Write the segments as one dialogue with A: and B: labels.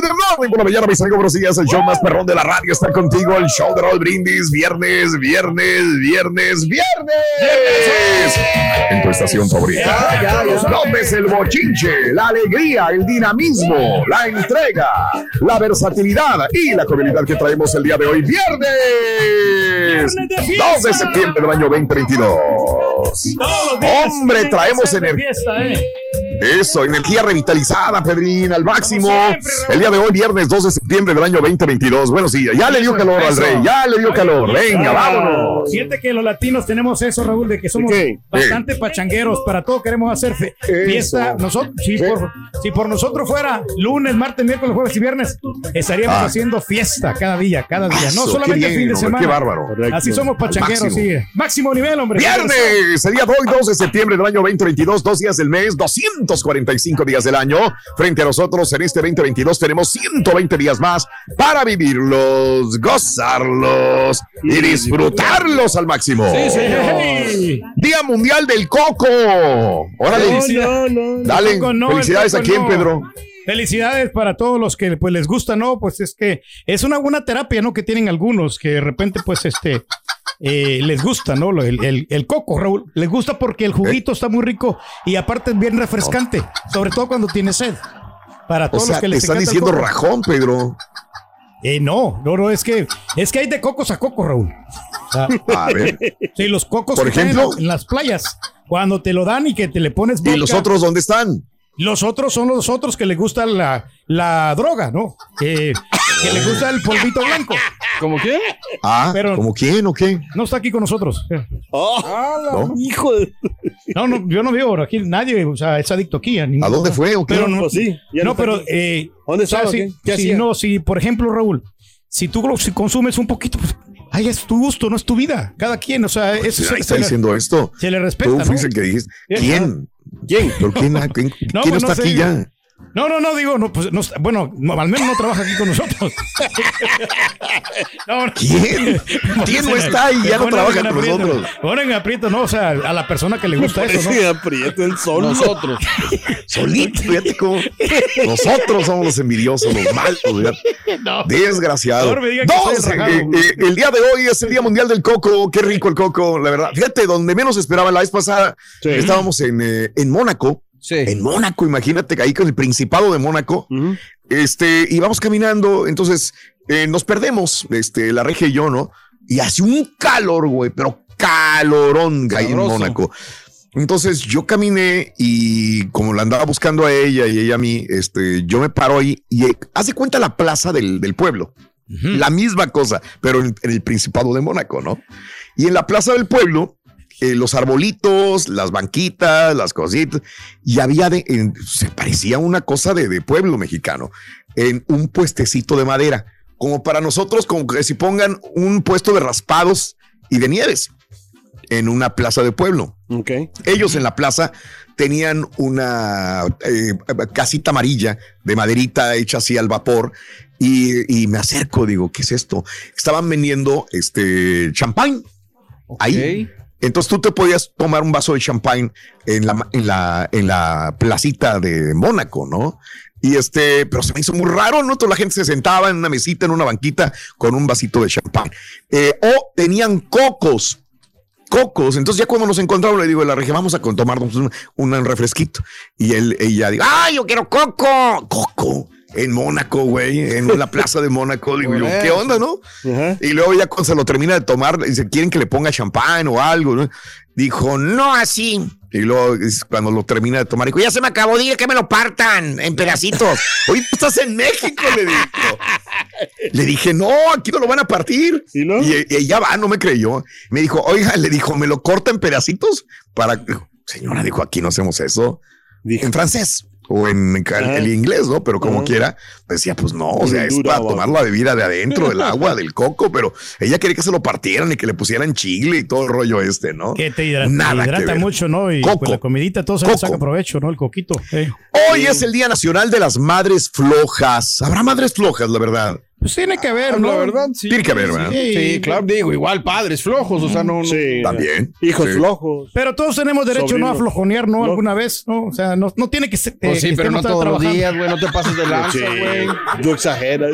A: Good morning, buena mañana, mis amigos, días. El show más perrón de la radio está contigo. El show de Raúl Brindis, viernes, viernes, viernes, viernes. En tu estación favorita. ¿Dónde es el bochinche, la alegría, el dinamismo, la entrega, la versatilidad y la comodidad que traemos el día de hoy, viernes 2 de septiembre del año 2022? Hombre, traemos energía. Eso, energía revitalizada, Pedrín, al máximo. el día de hoy, viernes 2 de septiembre del año 2022. Bueno, sí, ya le dio calor al rey, ya le dio calor. Venga, vámonos.
B: Siente que los latinos tenemos eso, Raúl, de que somos bastante pachangueros. Para todo queremos hacer fiesta. Nosotros, si por, si por nosotros fuera lunes, martes, miércoles, jueves y viernes, estaríamos
A: Ah.
B: haciendo fiesta cada día, cada día. No solamente el fin de
A: hombre,
B: semana.
A: qué bárbaro.
B: Así somos pachangueros,
A: Máximo.
B: sí. Máximo nivel, hombre.
A: Viernes, el día de hoy, 2 de septiembre del año 2022, dos días del mes, 245 días del año. Frente a nosotros en este 2022 tenemos 120 días más para vivirlos, gozarlos y disfrutarlos al máximo.
B: Sí.
A: Día Mundial del Coco. Órale,
B: No,
A: dale, felicidades
B: el
A: a quién. Pedro.
B: Felicidades para todos los que pues les gusta, ¿no? Pues es que es una buena terapia, ¿no? Que tienen algunos que de repente pues este eh, les gusta, ¿no? El, el- el coco, Raúl, les gusta porque el juguito está muy rico y aparte es bien refrescante, sobre todo cuando tiene sed. Para
A: O
B: todos
A: sea,
B: los que
A: te
B: les
A: están
B: encanta el
A: diciendo
B: coco.
A: rajón, Pedro.
B: Eh, no, no, no, es que es que hay de cocos a coco, Raúl. O sea,
A: A ver.
B: sí, los cocos
A: Por
B: que
A: ejemplo.
B: en, en las playas, cuando te lo dan y que te le pones
A: ¿Y los otros dónde están?
B: Los otros son los otros que les gusta la, la droga, ¿no? Que, que les gusta el polvito blanco.
C: ¿Cómo qué?
A: Ah,
B: Pero-
A: ¿como quién o qué?
B: No está aquí con nosotros.
A: ¿No?
C: Hijo de...
B: No, no, yo no veo aquí nadie, o sea, es adicto aquí.
A: ¿A dónde fue o qué?
B: Pero no,
C: Pues sí, ya
B: no,
C: no está
B: pero
C: aquí.
B: eh,
C: ¿Dónde
B: o sea,
C: estaba,
B: si, si no, si por ejemplo Raúl, si tú lo- si consumes un poquito, pues, ay, es tu gusto, no es tu vida. Cada quien, o sea, eso
A: Ahí
B: se,
A: está
B: se le,
A: diciendo esto.
B: se le respeta.
A: Tú
B: ¿no?
A: fuiste el que dijiste. ¿Quién?
C: ¿Quién?
A: ¿Pero quién, quién,
B: No,
A: quién
B: pues
A: no
B: no
A: está
B: sé.
A: aquí ya?
B: No, no, no, digo, no, pues, no, bueno, no, al menos no trabaja aquí con nosotros. No, no.
A: ¿Quién? ¿Quién no está y ya no trabaja con
B: aprieto.
A: nosotros?
B: Ponen en aprieto, no, o sea, a la persona que le gusta eso, ¿no?
C: Aprieto el sol.
D: Nosotros.
A: Solito, fíjate cómo. Nosotros somos los envidiosos, los malos, fíjate. Desgraciado. Dos, eh, eh, el día de hoy es el Día Mundial del Coco. Qué rico el coco, la verdad. Fíjate, donde menos esperaba la vez pasada,
C: Sí.
A: estábamos en, eh, en Mónaco.
D: Sí.
A: En Mónaco, imagínate, ahí con el Principado de Mónaco.
C: Ujú.
A: Este, y vamos caminando, entonces eh, nos perdemos, este, la regia y yo, ¿no? Y hace un calor, güey, pero calorón ahí en. Mónaco. Entonces yo caminé y como la andaba buscando a ella y ella a mí, este, yo me paro ahí y eh, hace cuenta la plaza del, del pueblo. La misma cosa, pero en, en el Principado de Mónaco, ¿no? Y en la plaza del pueblo, eh, los arbolitos, las banquitas, las cositas, y había de, en- se parecía una cosa de, de pueblo mexicano, en un puestecito de madera, como para nosotros, como que si pongan un puesto de raspados y de nieves en una plaza de pueblo.
C: Ok.
A: Ellos en la plaza tenían una eh, casita amarilla de maderita hecha así al vapor y, y me acerco, digo, ¿qué es esto? Estaban vendiendo este champán ahí. Entonces tú te podías tomar un vaso de champán en la, en la, en la placita de Mónaco, ¿no? Y este, pero se me hizo muy raro, ¿no? Toda la gente se sentaba en una mesita, en una banquita, con un vasito de champán. Eh, o tenían cocos, cocos. Entonces ya cuando nos encontramos le digo a la regia, vamos a tomarnos un, un refresquito. Y él, ella dijo, ¡ay, yo quiero coco! Coco. En Mónaco, güey, en la plaza de Mónaco. Digo, yo, ¿qué onda, no? Y luego ya cuando se lo termina de tomar, dice, ¿quieren que le ponga champán o algo? ¿no? Dijo, no así. Y luego cuando lo termina de tomar, dijo, ya se me acabó, dije que me lo partan en pedacitos. Oye, tú estás en México, le dijo. Le dije, no, aquí no lo van a partir.
C: ¿Y?
A: Y, y ella va, no me creyó. Me dijo, oiga, le dijo, ¿me lo corta en pedacitos? Para, señora, dijo, aquí no hacemos eso.
C: Dijo.
A: En francés o en el inglés, ¿no? Pero como
C: Ajá.
A: quiera, decía, pues no, o sea, es
C: Dura,
A: para tomar la bebida de adentro, del agua, del coco, pero ella quería que se lo partieran y que le pusieran chile y todo el rollo este, ¿no?
B: Que te hidrata,
A: Nada que
B: hidrata
A: ver.
B: mucho, ¿no? Y
A: Coco.
B: pues la comidita, todo se le saca provecho, ¿no? El coquito. eh.
A: Hoy es el Día Nacional de las Madres Flojas. Habrá madres flojas, la verdad.
B: Pues tiene que ver,
D: Ah,
B: ¿no?
D: La verdad, sí.
A: Tiene que haber, ¿verdad?
B: Sí.
D: Sí, claro, digo, igual padres flojos, o sea, no. no-
C: Sí.
A: También.
C: Hijos
A: Sí.
C: flojos.
B: Pero todos tenemos derecho, ¿no? A
C: Sobrinos.
B: flojonear, ¿no? Alguna vez, ¿no? O sea, no, no tiene que ser.
D: Pues sí,
B: que
D: pero no todos los días, güey, no te pases de lanza,
C: Sí.
D: güey.
C: Tú exageras.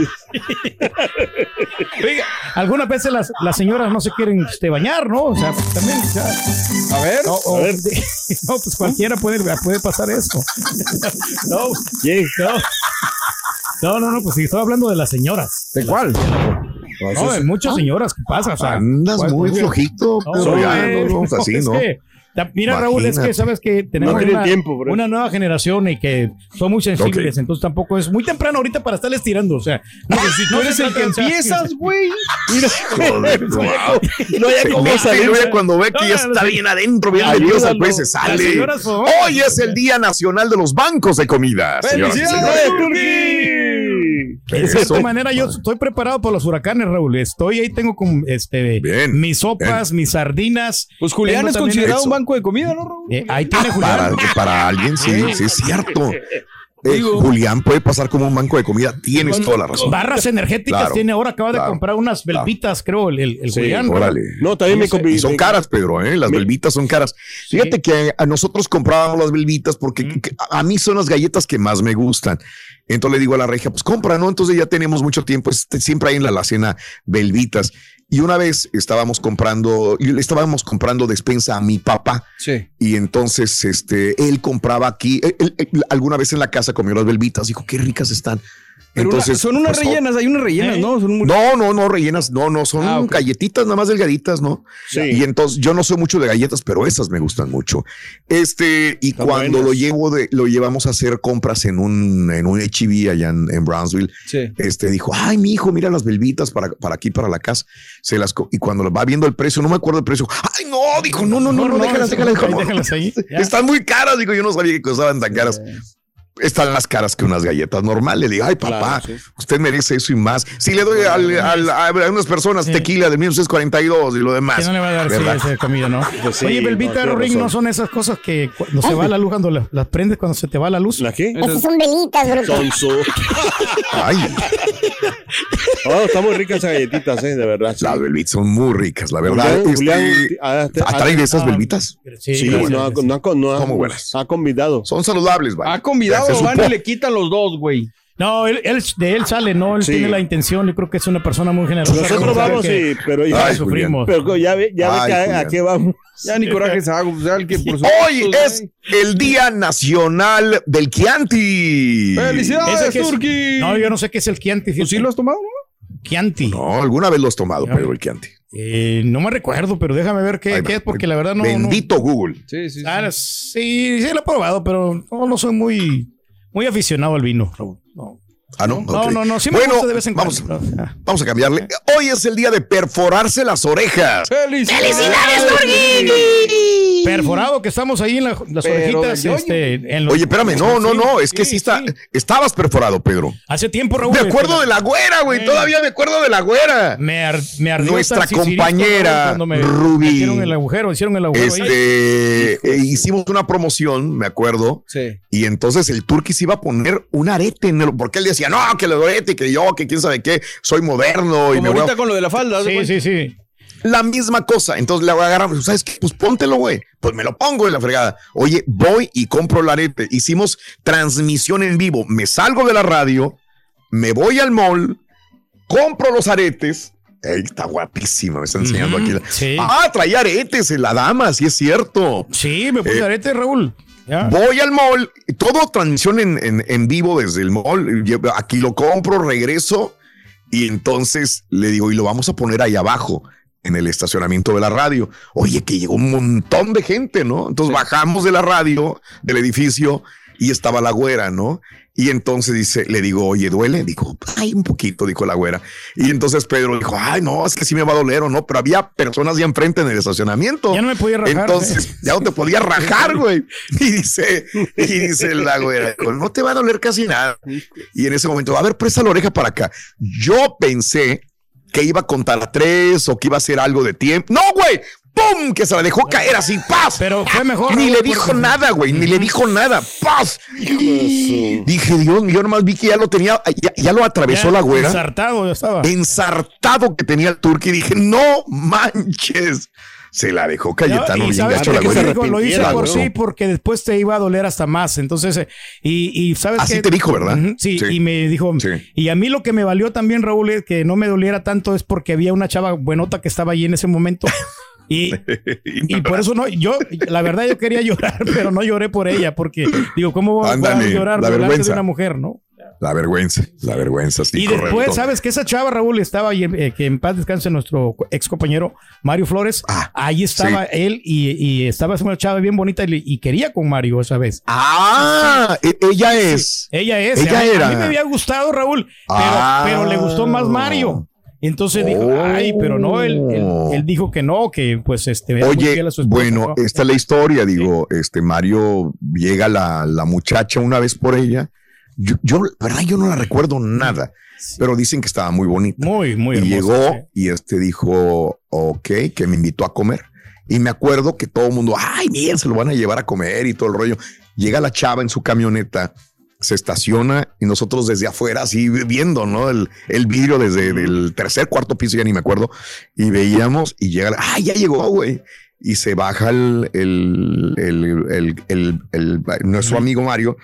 B: Oiga, algunas veces las, las señoras no se quieren este, bañar, ¿no? O sea, pues, también. o sea,
D: A ver,
B: no, o-
C: A ver.
B: no, pues cualquiera puede, puede pasar eso. no,
C: ¿Quién?
B: no. No, no, no, pues sí, estoy hablando de las señoras.
D: ¿de cuál?
B: No, hay muchas señoras que pasa, o sea.
A: Andas
B: ¿cuál-
A: muy
B: cuál-
A: flojito,
B: No,
A: pero ya
B: eh,
A: no vamos así,
B: es
A: ¿no?
B: que, mira, Raúl, es que sabes que tenemos
C: No
B: una,
C: tiempo,
B: una nueva generación y que son muy sensibles, entonces tampoco es muy temprano ahorita para estarles tirando, o sea, no, si
D: Tú eres el que empiezas, güey.
A: Joder, wow.
C: No hay cómo salir.
A: cuando ve que
B: No,
A: ya
B: no,
A: está
B: no,
A: bien adentro, bien nerviosa, pues se sale. Hoy es el Día Nacional de los Bancos de Comida.
D: ¡Felicidades!
B: De cierta manera, yo estoy preparado para los huracanes, Raúl. Estoy ahí, tengo con este
A: Bien,
B: mis sopas, mis sardinas.
D: Pues Julián
B: Tengo
D: es considerado
A: eso.
D: un banco de comida, ¿no, Raúl?
B: Eh, ahí tiene Julián.
A: Para, para alguien, sí, sí, es cierto. Eh,
D: Digo-
A: Julián puede pasar como un banco de comida. Tienes toda la razón.
B: Barras energéticas
A: Claro,
B: tiene ahora, acaba de comprar unas velvitas, creo, el, el, el
C: Sí,
B: Julián. ¿no?
A: Órale.
C: No, también me
B: Ese-
C: conví.
A: Y son caras, Pedro, ¿eh? Las velvitas son caras. Fíjate que a nosotros comprábamos las velvitas porque que- a mí son las galletas que más me gustan. Entonces le digo a la regia, pues compra, ¿no? Entonces ya tenemos mucho tiempo, este, siempre hay en la alacena velvitas. Y una vez estábamos comprando, le estábamos comprando despensa a mi papá.
D: Sí.
A: Y entonces, este, él compraba aquí, él- él- él alguna vez en la casa comió las velvitas, dijo, qué ricas están.
D: Pero una-
A: entonces,
D: son unas
A: pues,
D: rellenas, hay unas rellenas,
B: ¿Eh?
D: ¿no? Son muy-
A: no, no, no rellenas, no, no, son
D: Ah,
A: galletitas nada más delgaditas, ¿no?
C: Sí.
A: Y entonces yo no soy mucho de galletas, pero esas me gustan mucho. Este, y
C: Están
A: cuando
C: buenas.
A: lo llevo de, lo llevamos a hacer compras en un, en un HB allá en, en Brownsville,
D: Sí.
A: este dijo, ay, mi hijo, mira las velvitas para, para aquí, para la casa. Se las, y cuando va viendo el precio, no me acuerdo el precio. Ay, no, dijo, no, no, no, no, déjalas,
B: eso,
A: déjalas,
B: ahí
A: dijo, no.
B: déjalas ahí.
A: Están muy caras, digo, yo no sabía que costaban tan caras. Están más caras que unas galletas normales. Le digo, ay, papá,
C: Claro, sí.
A: usted merece eso y más. Si le doy al- al- a, a unas personas
B: Sí.
A: tequila de 1942 y lo demás.
B: Que no le va a dar esa comida, ¿no?
C: Pues sí,
B: Oye,
C: no,
B: Belvita,
C: tiene
B: Ring, no son esas cosas que cuando se va la luz, cuando la- las prendes cuando se te va la luz.
C: ¿La qué?
E: Esas son velitas, bro.
C: Sonso.
A: Ay,
C: Oh, están muy ricas esas galletitas, eh, de verdad. sí.
A: las velvitas son muy ricas, la verdad.
C: Julián- Julián,
A: Este,
C: ah, te-
A: ¿Atraen esas
B: ah,
A: velvitas?
B: Sí,
C: Sí, no, no, ha, no ha-
A: Son muy buenas.
C: ha convidado.
A: Son saludables, vale.
D: Ha convidado,
A: Se
D: van y le quitan los dos, güey.
B: No, él, él- de él sale, ¿no? Él
C: Sí.
B: tiene la intención. Yo creo que es una persona muy generosa.
C: Nosotros vamos,
B: que
C: sí, pero ya,
A: Ay,
B: sufrimos.
C: pero ya ve, ya ve
A: Ay,
C: que a- qué vamos.
D: Ya ni coraje se hago, pues, que por
A: Hoy es el Día Nacional del Chianti.
D: ¡Felicidades, Turki!
B: No, yo no sé qué es el Chianti.
D: ¿Tú sí lo has tomado, no?
B: Chianti.
A: No, alguna vez lo has tomado, Pedro, el Chianti.
B: Eh, no me recuerdo, pero déjame ver qué, es, porque la verdad no. no-
A: Bendito Google.
D: Sí, sí. sí.
B: Ah, sí, sí lo he probado, pero no, no soy muy, muy aficionado al vino. Raúl. No,
A: Ah, no.
B: no, no, no, sí me
A: bueno,
B: gusta de vez en
A: vamos,
B: cuando. Ah.
A: vamos a cambiarle. Hoy es el día de perforarse las orejas.
D: ¡Felicidades,
B: Perforado que estamos ahí en la- las
D: Pero
B: orejitas. Este, en los-
A: Oye, espérame, no, no, no, es que sí,
B: sí,
A: está,
B: sí.
A: estabas perforado, Pedro.
B: Hace tiempo, Raúl.
A: Me acuerdo
B: este,
A: de la güera, güey, todavía me acuerdo de la güera.
B: Me, ar- me ardió
A: Nuestra compañera,
B: me
A: Rubí.
B: Hicieron el agujero, hicieron el agujero.
A: Este, eh, hicimos una promoción, me acuerdo,
D: Sí.
A: y entonces el Turquís iba a poner un arete en el, porque él decía, no, que el arete, que yo, que quién sabe qué, soy moderno y me voy a
D: ahorita con lo de la falda. ¿haz de
B: Sí, sí, sí.
A: La misma cosa. Entonces le agarramos, ¿sabes qué? Pues póntelo, güey. Pues me lo pongo en la fregada. Oye, voy y compro el arete. Hicimos transmisión en vivo. Me salgo de la radio, me voy al mall, compro los aretes. Ey, está guapísima, me está enseñando aquí.
B: sí.
A: Ah, traía aretes en la dama, sí es cierto.
B: Sí, me puse
A: Eh,
B: arete, Raúl.
A: Voy al mall, todo transmisión en, en- en vivo desde el mall. Aquí lo compro, regreso y entonces le digo, y lo vamos a poner ahí abajo en el estacionamiento de la radio. Oye, que llegó un montón de gente, ¿no? Entonces bajamos de la radio, del edificio y estaba la güera, ¿no? Y entonces dice, le digo, oye, ¿duele? Dijo, ay, un poquito, dijo la güera. Y entonces Pedro dijo, ay, no, es que sí me va a doler o no, pero había personas ya enfrente en el estacionamiento.
B: Ya no me podía rajar.
A: Entonces,
B: ¿eh?
A: ya no te podía rajar, güey. Y dice, y dice la güera, no te va a doler casi nada. Y en ese momento, a ver, presta la oreja para acá. Yo pensé que iba a contar a tres o que iba a hacer algo de tiempo. No, güey. ¡Pum! Que se la dejó caer así, ¡paz!
B: Pero fue mejor.
A: Ni le
B: porque-
A: dijo nada, güey, ni le dijo nada. ¡Paz! Dije, Dios mío, yo nomás vi que ya lo tenía, ya, ya lo atravesó
B: Ya
A: la güera.
B: Ensartado ya estaba.
A: Ensartado que tenía el turco y dije, no manches. Se la dejó Cayetano bien gacho la.
B: Dijo, lo hice por sí porque después te iba a doler hasta más. Entonces, eh, y, y sabes
A: Así
B: qué?
A: te dijo, ¿verdad?
B: Sí,
A: Sí.
B: y me dijo,
A: Sí.
B: y a mí lo que me valió también, Raúl, es que no me doliera tanto es porque había una chava buenota que estaba allí en ese momento. Y, y por eso no, yo, la verdad, yo quería llorar, pero no lloré por ella, porque digo, ¿cómo voy a llorar
A: la
B: delante de una mujer, no?
A: La vergüenza, la vergüenza, sí,
B: y
A: correcto.
B: después, ¿sabes que Esa chava, Raúl, estaba ahí, eh, que en paz descanse nuestro ex compañero Mario Flores.
A: Ah,
B: ahí estaba él y, y estaba una chava bien bonita y, y quería con Mario esa vez.
A: Ah, e- ella es.
B: Ella es.
A: Ella
B: a, mí-
A: era.
B: a mí me había gustado, Raúl, pero,
A: Ah.
B: pero le gustó más Mario. Entonces dijo,
A: Oh.
B: ay, pero no, él, él- él dijo que no, que pues este. era muy
A: Oye,
B: fiel a su esposa,
A: bueno,
B: ¿no?
A: esta es la historia, digo, este Mario llega la, la muchacha una vez por ella. Yo, yo, verdad, yo no la recuerdo nada, pero dicen que estaba muy bonita.
B: Muy, muy
A: y
B: hermosa.
A: llegó
B: sí.
A: y este dijo, ok, que me invitó a comer. Y me acuerdo que todo el mundo, ay, bien, se lo van a llevar a comer y todo el rollo. Llega la chava en su camioneta, se estaciona y nosotros desde afuera, así viendo, ¿no? El, el vidrio desde el tercer, cuarto piso, ya ni me acuerdo. Y veíamos y llega, ay, ya llegó, güey. Y se baja el, el, el, el- el- el- nuestro amigo Mario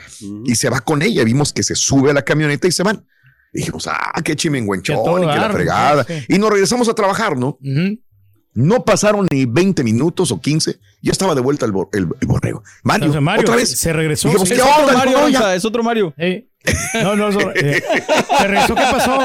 A: y se va con ella. Vimos que se sube a la camioneta y se van. Dijimos, ah, qué chimenguenchón y que la fregada.
B: sí.
A: Y nos regresamos a trabajar, ¿no? No pasaron ni 20 minutos o 15. Ya estaba de vuelta el, bor- el- el borrego. Mario,
B: Entonces, Mario
A: otra vez.
B: se regresó.
A: Dijimos,
B: sí.
A: ¿qué
D: Es
A: onda?
D: otro Mario,
A: No.
D: Gonza, es otro Mario.
B: Eh, No, no, no, eh, se regresó. ¿Qué pasó?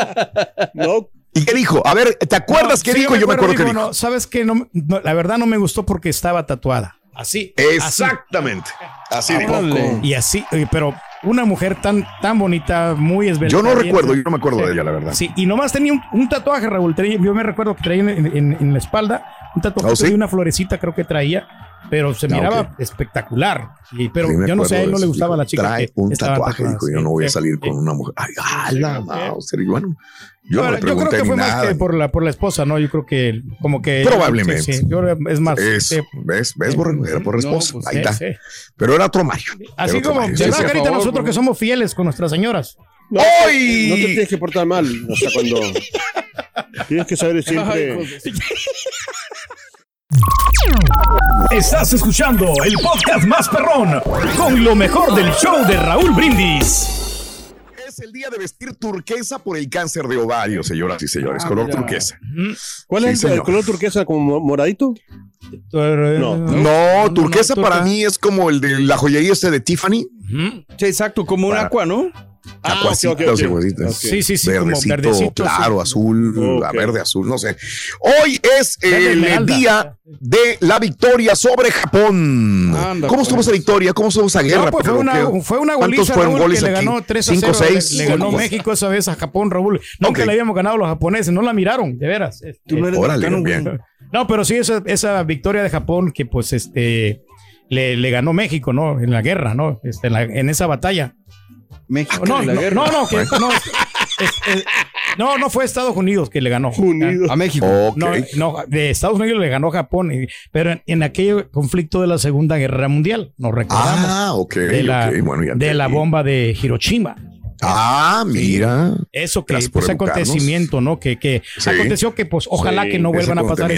C: No,
A: ¿Y qué dijo? A ver, ¿te acuerdas
B: No,
A: qué
B: sí,
A: dijo? Yo me acuerdo que
B: dijo,
A: dijo.
B: no, ¿Sabes qué? No, no, la verdad no me gustó porque estaba tatuada. Así.
A: Exactamente. Así
B: así.
A: dijo.
B: Y así, oye, pero una mujer tan, tan bonita, muy esbelta.
A: Yo no recuerdo, yo no me acuerdo
B: Sí.
A: de ella, la verdad.
B: Sí, y nomás tenía un, un tatuaje, Raúl. Yo me recuerdo que traía en, en- en la espalda un tatuaje
A: ¿Oh, sí?
B: de una florecita, creo que traía, pero se
A: Ah,
B: miraba
A: ok.
B: espectacular. Y- pero
A: Sí,
B: yo no sé, a él no le gustaba a la chica.
A: Trae
B: que
A: un tatuaje, dijo, yo no voy a salir con una mujer. Ay, ala, Mauser, y bueno, yo no le
B: yo creo que fue más que por la, por la esposa, ¿no? Yo creo que como que...
A: Probablemente.
B: Sí, yo es más...
A: Es,
B: sí,
A: ¿Ves? ¿Ves? Borrego? Era por
D: No,
A: esposa.
D: pues,
A: Ahí
B: sí,
A: está.
B: sí.
A: Pero era otro Mario.
B: Así
A: otro
B: como,
A: Mario.
B: ¿verdad,
A: Sí, sí.
B: Carita?
D: a favor,
B: nosotros
D: ¿no?
B: que somos fieles con nuestras señoras.
C: no,
A: ¡Ay!
C: no te tienes que portar mal. O sea, cuando. Tienes que saber siempre.
E: Estás escuchando el podcast más perrón con lo mejor del show de Raúl Brindis.
A: Es el día de vestir turquesa por el cáncer de ovario, señoras y señores.
D: Ah,
A: color
D: mira.
A: turquesa.
C: ¿Cuál
A: Sí,
C: es el, color turquesa? ¿Como moradito? No.
A: No, turquesa
B: no,
A: para mí es como el de la joyería este de Tiffany.
D: Sí, exacto, como un aqua, ¿no?
C: Ah,
A: Acuacita,
C: ok, ok, ok.
A: o ciguacita.
C: Ok.
B: Sí, sí, sí, como
A: verdecito,
B: verdecito.
A: claro,
B: sí.
A: azul, a verde, azul, no sé. Hoy es el
B: esmeralda.
A: día de la victoria sobre Japón.
D: Anda,
A: ¿Cómo estuvo
D: pues.
A: esa victoria? ¿Cómo estuvo esa guerra?
B: No, pues fue una,
A: qué-
B: fue una
A: ¿Cuántos
B: goliza,
A: fueron
B: Raúl,
A: goles
B: que le
A: aquí?
B: ganó 3 a
A: ¿Cinco,
B: 0.
A: seis?
B: Le, le ganó México esa vez a Japón, Raúl. Nunca le habíamos ganado a los japoneses, no la miraron, de veras.
D: Tú no eres
A: Órale, bien.
B: No, pero sí, esa, esa victoria de Japón que pues este le, le ganó México, ¿no? En la guerra, ¿no? Este, en, la- en esa batalla.
D: México
B: No,
D: la
B: no,
D: guerra.
B: no, no, que- no, es- es- es- no, no fue Estados Unidos que le ganó.
C: Unidos.
D: A México.
B: No, no, de Estados Unidos le ganó Japón, y- pero en, en aquel conflicto de la Segunda Guerra Mundial, nos recordamos.
A: Ah,
B: de la,
A: bueno,
B: de bomba de Hiroshima.
A: Ah, mira.
B: Eso que ese
A: educarnos.
B: acontecimiento, ¿no? Que, que
A: Sí.
B: aconteció que pues ojalá
C: Sí,
B: que no vuelvan a pasar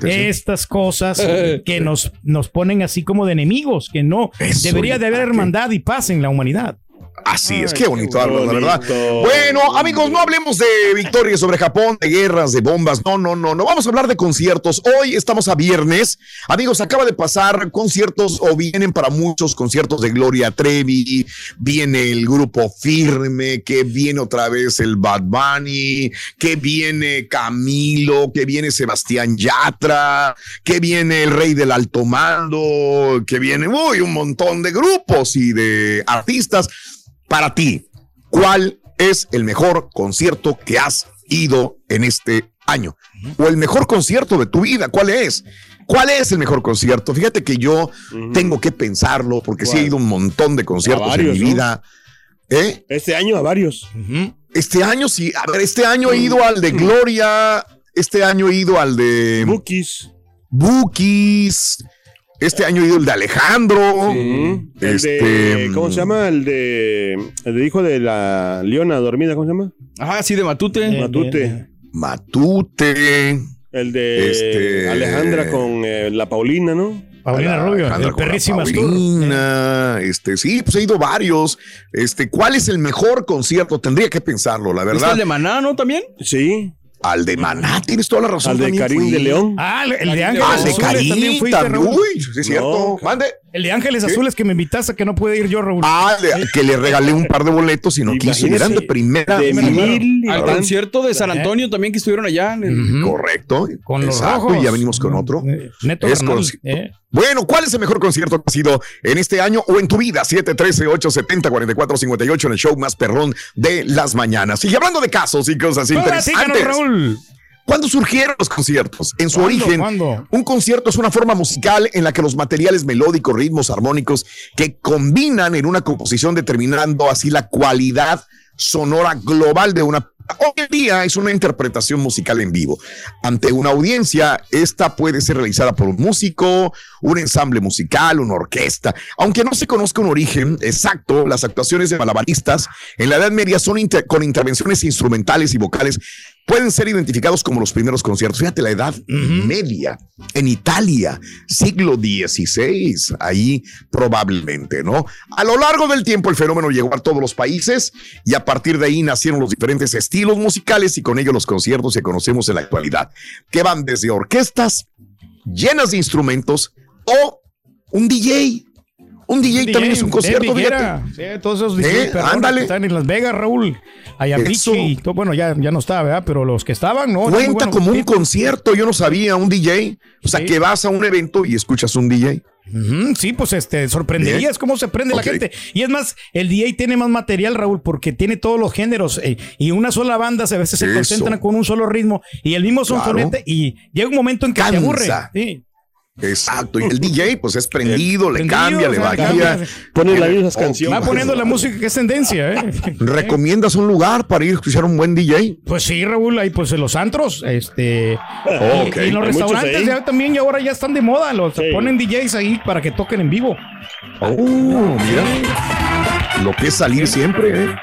A: que
B: estas cosas que nos, nos ponen así como de enemigos, que no
A: Eso,
B: debería de haber hermandad y paz en la humanidad.
A: Así es,
C: Ay,
A: qué bonito
C: qué
A: hablas, la verdad. Bueno, amigos, no hablemos de victorias sobre Japón, de guerras, de bombas. No, no, no, no. Vamos a hablar de conciertos. Hoy estamos a viernes. Amigos, acaba de pasar conciertos o vienen para muchos conciertos de Gloria Trevi. Viene el grupo Firme, que viene otra vez el Bad Bunny, que viene Camilo, que viene Sebastián Yatra, que viene el Rey del Alto Mando, que viene uy, un montón de grupos y de artistas. Para ti, ¿cuál es el mejor concierto que has ido en este año? O el mejor concierto de tu vida, ¿cuál es? ¿Cuál es el mejor concierto? Fíjate que yo tengo que pensarlo porque sí he
C: ¿Cuál?
A: ido a un montón de conciertos
C: varios,
A: en mi
C: ¿no?
A: vida. ¿Eh?
C: Este año a varios.
A: Este año sí, a ver, este año he ido al de Gloria, este año he ido al de
C: Bookies.
A: Bookies, este año he ido al de Alejandro.
C: Ujú. El
A: Este,
C: de, ¿Cómo se llama? El de. El de hijo de la leona dormida, ¿cómo se llama?
D: Ajá, sí, de Matute.
B: Eh,
C: Matute.
A: Matute.
C: El de
A: Este-
C: Alejandra con eh, la Paulina, ¿no?
B: Paulina Rubio,
A: Alejandra
B: el
A: con la
B: perrísimas tour.
A: Paulina, este, sí, pues he ido varios. Este, ¿cuál es el mejor concierto? Tendría que pensarlo, la
D: ¿Está
A: verdad.
D: el de Maná, no? También.
C: Sí.
A: Al de Maná, tienes toda la razón.
C: Al de Karim
A: fui.
C: de León.
B: Ah, el- el de
D: Ah,
B: Ángeles
A: Ah, al de Karim también. Uy, sí, es cierto.
C: No.
A: Mande.
B: El de Ángeles Azules que me invitaste que no pude ir yo, Raúl.
A: Ah, que le regalé un par de boletos y no quiso. Eran de primera.
C: De y
D: Al concierto de San Antonio también que estuvieron allá. en el-.
A: Correcto.
B: Con los
A: Exacto,
B: rojos.
A: Y ya venimos con otro.
B: Eh, Neto
A: Es
B: Bernal, eh.
A: Bueno, ¿cuál es el mejor concierto que ha sido en este año o en tu vida? 713-870-4458 en el show más perrón de las mañanas. Y hablando de casos y cosas interesantes.
B: Raúl.
A: ¿Cuándo surgieron los conciertos? En su origen,
B: ¿Cuándo?
A: un concierto es una forma musical en la que los materiales melódicos, ritmos armónicos que combinan en una composición determinando así la cualidad sonora global de una Hoy en día es una interpretación musical en vivo. Ante una audiencia, esta puede ser realizada por un músico, un ensamble musical, una orquesta. Aunque no se conozca un origen exacto, las actuaciones de malabaristas en la Edad Media son inter- con intervenciones instrumentales y vocales pueden ser identificados como los primeros conciertos. Fíjate, la Edad Media en Italia, siglo XVI, ahí probablemente, ¿no? A lo largo del tiempo el fenómeno llegó a todos los países y a partir de ahí nacieron los diferentes estilos musicales y con ello los conciertos que conocemos en la actualidad, que van desde orquestas llenas de instrumentos o un DJ. Un DJ, también es un concierto, fíjate.
B: Sí, todos esos
A: Eh,
B: DJs que están en Las Vegas, Raúl. Allá
A: Eso.
B: Pichi y todo, bueno, ya, ya no está, ¿verdad? Pero los que estaban, no.
A: Cuenta
B: bueno.
A: como un concierto, yo no sabía, un DJ. O sea,
B: Sí.
A: que vas a un evento y escuchas un DJ.
B: Sí, pues este, sorprenderías cómo se prende la gente. Y es más, el DJ tiene más material, Raúl, porque tiene todos los géneros. eh, y una sola banda a veces se concentran con un solo ritmo y el mismo sonfonete. Y llega un momento en que se
A: Cansa.
B: aburre. Sí.
A: Exacto. Y el DJ, pues es prendido, le
B: Prendido,
A: cambia,
B: o
A: le
B: sea,
A: varía.
B: cambia.
C: Pone las mismas
A: Oh,
C: canciones.
B: Va poniendo la música que es tendencia, ¿eh?
A: ¿Recomiendas un lugar para ir a escuchar un buen DJ?
B: Pues sí, Raúl, ahí pues en los antros, este,
A: Oh,
B: y-
A: ok.
B: y, en los
C: Hay
B: restaurantes ya también y ahora ya están de moda, los
C: Sí.
B: ponen DJs ahí para que toquen en vivo.
A: Oh, mira. Lo que es salir siempre, ¿eh?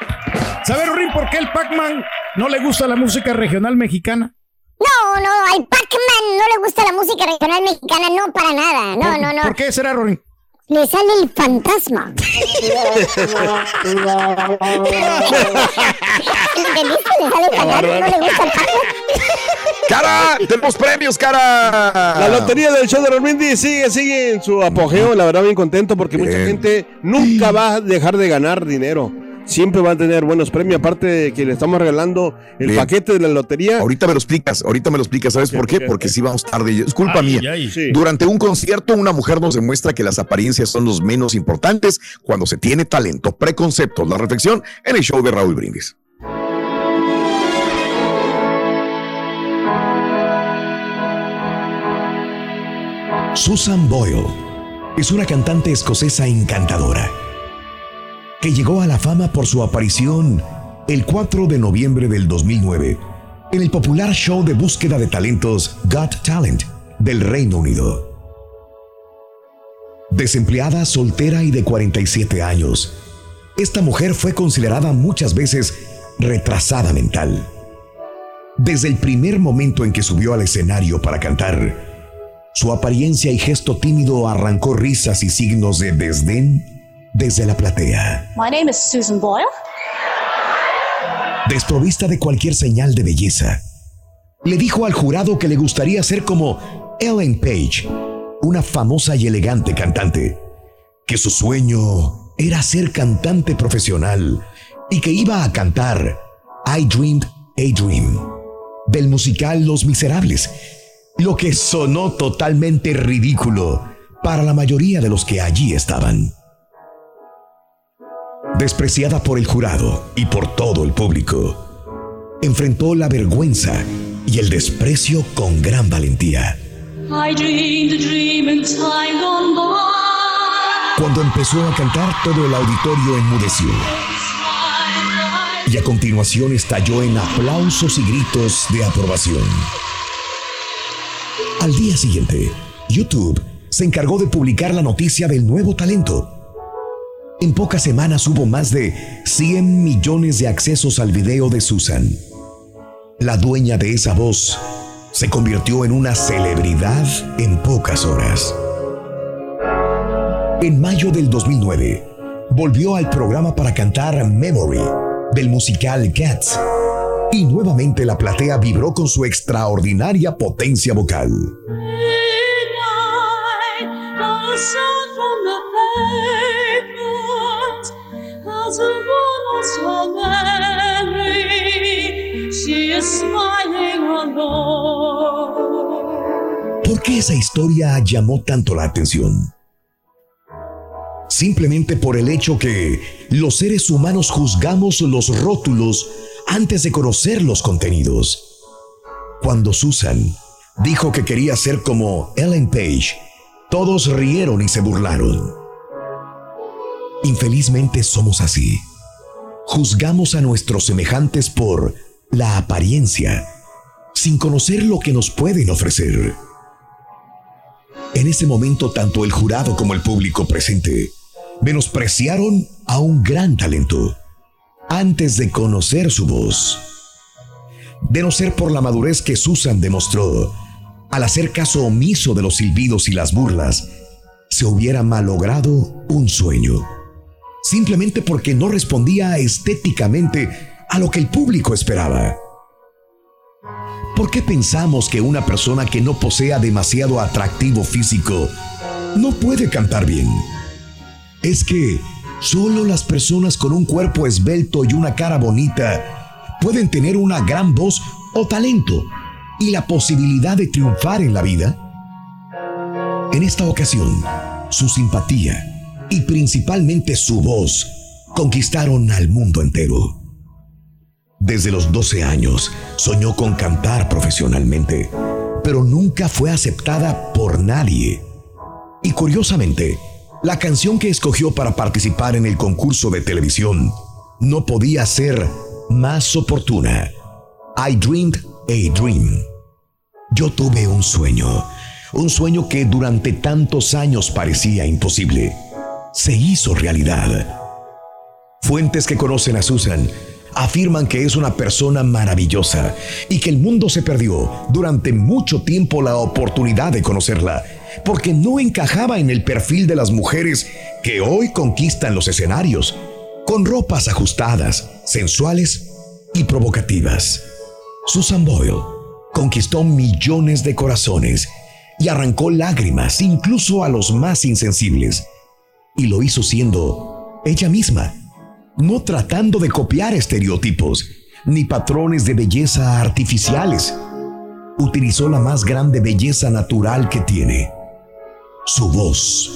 B: ¿Sabe, Rurín, por qué el Pac-Man no le gusta la música regional mexicana?
F: No, no, al Pac-Man no le gusta la música regional mexicana, no para nada. No, no,
B: ¿Por
F: no.
B: qué será, Rurín?
F: Le sale el fantasma. ¿Entendiste? Le sale el fantasma, no le gusta el Pac-Man.
A: ¡Cara! ¡Tenemos premios, cara!
C: La lotería del show de Romindi sigue, sigue en su apogeo. La verdad, bien contento porque mucha gente nunca va a dejar de ganar dinero. Siempre va a tener buenos premios. Aparte de que le estamos regalando el
A: Bien.
C: paquete de la lotería.
A: Ahorita me lo explicas, ahorita me lo explicas. ¿Sabes por qué? Porque si vamos tarde. Es culpa
B: Ay,
A: mía.
B: ay.
C: Sí.
A: Durante un concierto, una mujer nos demuestra que las apariencias son los menos importantes cuando se tiene talento. Preconceptos, la reflexión en el show de Raúl Brindis.
G: Susan Boyle es una cantante escocesa encantadora que llegó a la fama por su aparición el 4 de noviembre del 2009 en el popular show de búsqueda de talentos Got Talent del Reino Unido. Desempleada, soltera y de 47 años, esta mujer fue considerada muchas veces retrasada mental. Desde el primer momento en que subió al escenario para cantar, su apariencia y gesto tímido arrancó risas y signos de desdén
A: desde la platea.
H: My name is Susan Boyle.
A: Desprovista de cualquier señal de belleza, le dijo al jurado que le gustaría ser como Ellen Page, una famosa y elegante cantante, que su sueño era ser cantante profesional y que iba a cantar I Dreamed a Dream del musical Los Miserables, lo que sonó totalmente ridículo para la mayoría de los que allí estaban. Despreciada por el jurado y por todo el público, enfrentó la vergüenza y el desprecio con gran valentía. Cuando empezó a cantar, todo el auditorio enmudeció y a continuación estalló en aplausos y gritos de aprobación. Al día siguiente, YouTube se encargó de publicar la noticia del nuevo talento. En pocas semanas hubo más de 100 millones de accesos al video de Susan. La dueña de esa voz se convirtió en una celebridad en pocas horas. En mayo del 2009, volvió al programa para cantar Memory del musical Cats. Y nuevamente la platea vibró con su extraordinaria potencia vocal. ¿Por qué esa historia llamó tanto la atención? Simplemente por el hecho que los seres humanos juzgamos los rótulos antes de conocer los contenidos. Cuando Susan dijo que quería ser como Ellen Page, todos rieron y se burlaron. Infelizmente somos así. Juzgamos a nuestros semejantes por la apariencia, sin conocer lo que nos pueden ofrecer. En ese momento, tanto el jurado como el público presente menospreciaron a un gran talento antes de conocer su voz. De no ser por la madurez que Susan demostró, al hacer caso omiso de los silbidos y las burlas, se hubiera malogrado un sueño, simplemente porque no respondía estéticamente a lo que el público esperaba. ¿Por qué pensamos que una persona que no posea demasiado atractivo físico no puede cantar bien? Es que solo las personas con un cuerpo esbelto y una cara bonita pueden tener una gran voz o talento y la posibilidad de triunfar en la vida. En esta ocasión, su simpatía y principalmente su voz conquistaron al mundo entero. Desde los 12 años soñó con cantar profesionalmente, pero nunca fue aceptada por nadie. Y curiosamente, la canción que escogió para participar en el concurso de televisión no podía ser más oportuna. I dreamed a dream. Yo tuve un sueño, un sueño que durante tantos años parecía imposible. Se hizo realidad. Fuentes que conocen a Susan afirman que es una persona maravillosa y que el mundo se perdió durante mucho tiempo la oportunidad de conocerla, porque no encajaba en el perfil de las mujeres que hoy conquistan los escenarios, con ropas ajustadas, sensuales y provocativas. Susan Boyle conquistó millones de corazones y arrancó lágrimas incluso a los más insensibles, y lo hizo siendo ella misma no tratando de copiar estereotipos ni patrones de belleza artificiales. Utilizó la más grande belleza natural que tiene, su voz.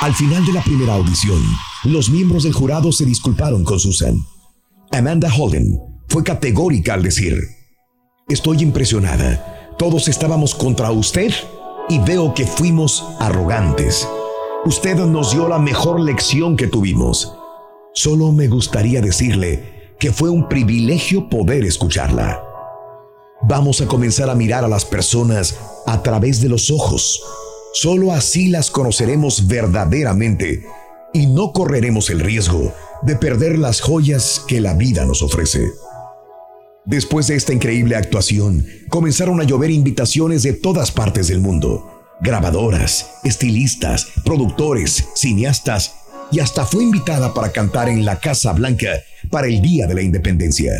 A: Al final de la primera audición, los miembros del jurado se disculparon con Susan. Amanda Holden fue categórica al decir, Estoy impresionada. Todos estábamos contra usted y veo que fuimos arrogantes. Usted nos dio la mejor lección que tuvimos. Solo me gustaría decirle que fue un privilegio poder escucharla. Vamos a comenzar a mirar a las personas a través de los ojos. Solo así las conoceremos verdaderamente y no correremos el riesgo de perder las joyas que la vida nos ofrece.
G: Después de esta increíble actuación, comenzaron a llover invitaciones de todas partes del mundo. Grabadoras, estilistas, productores, cineastas y hasta fue invitada para cantar en la Casa Blanca para el Día de la Independencia.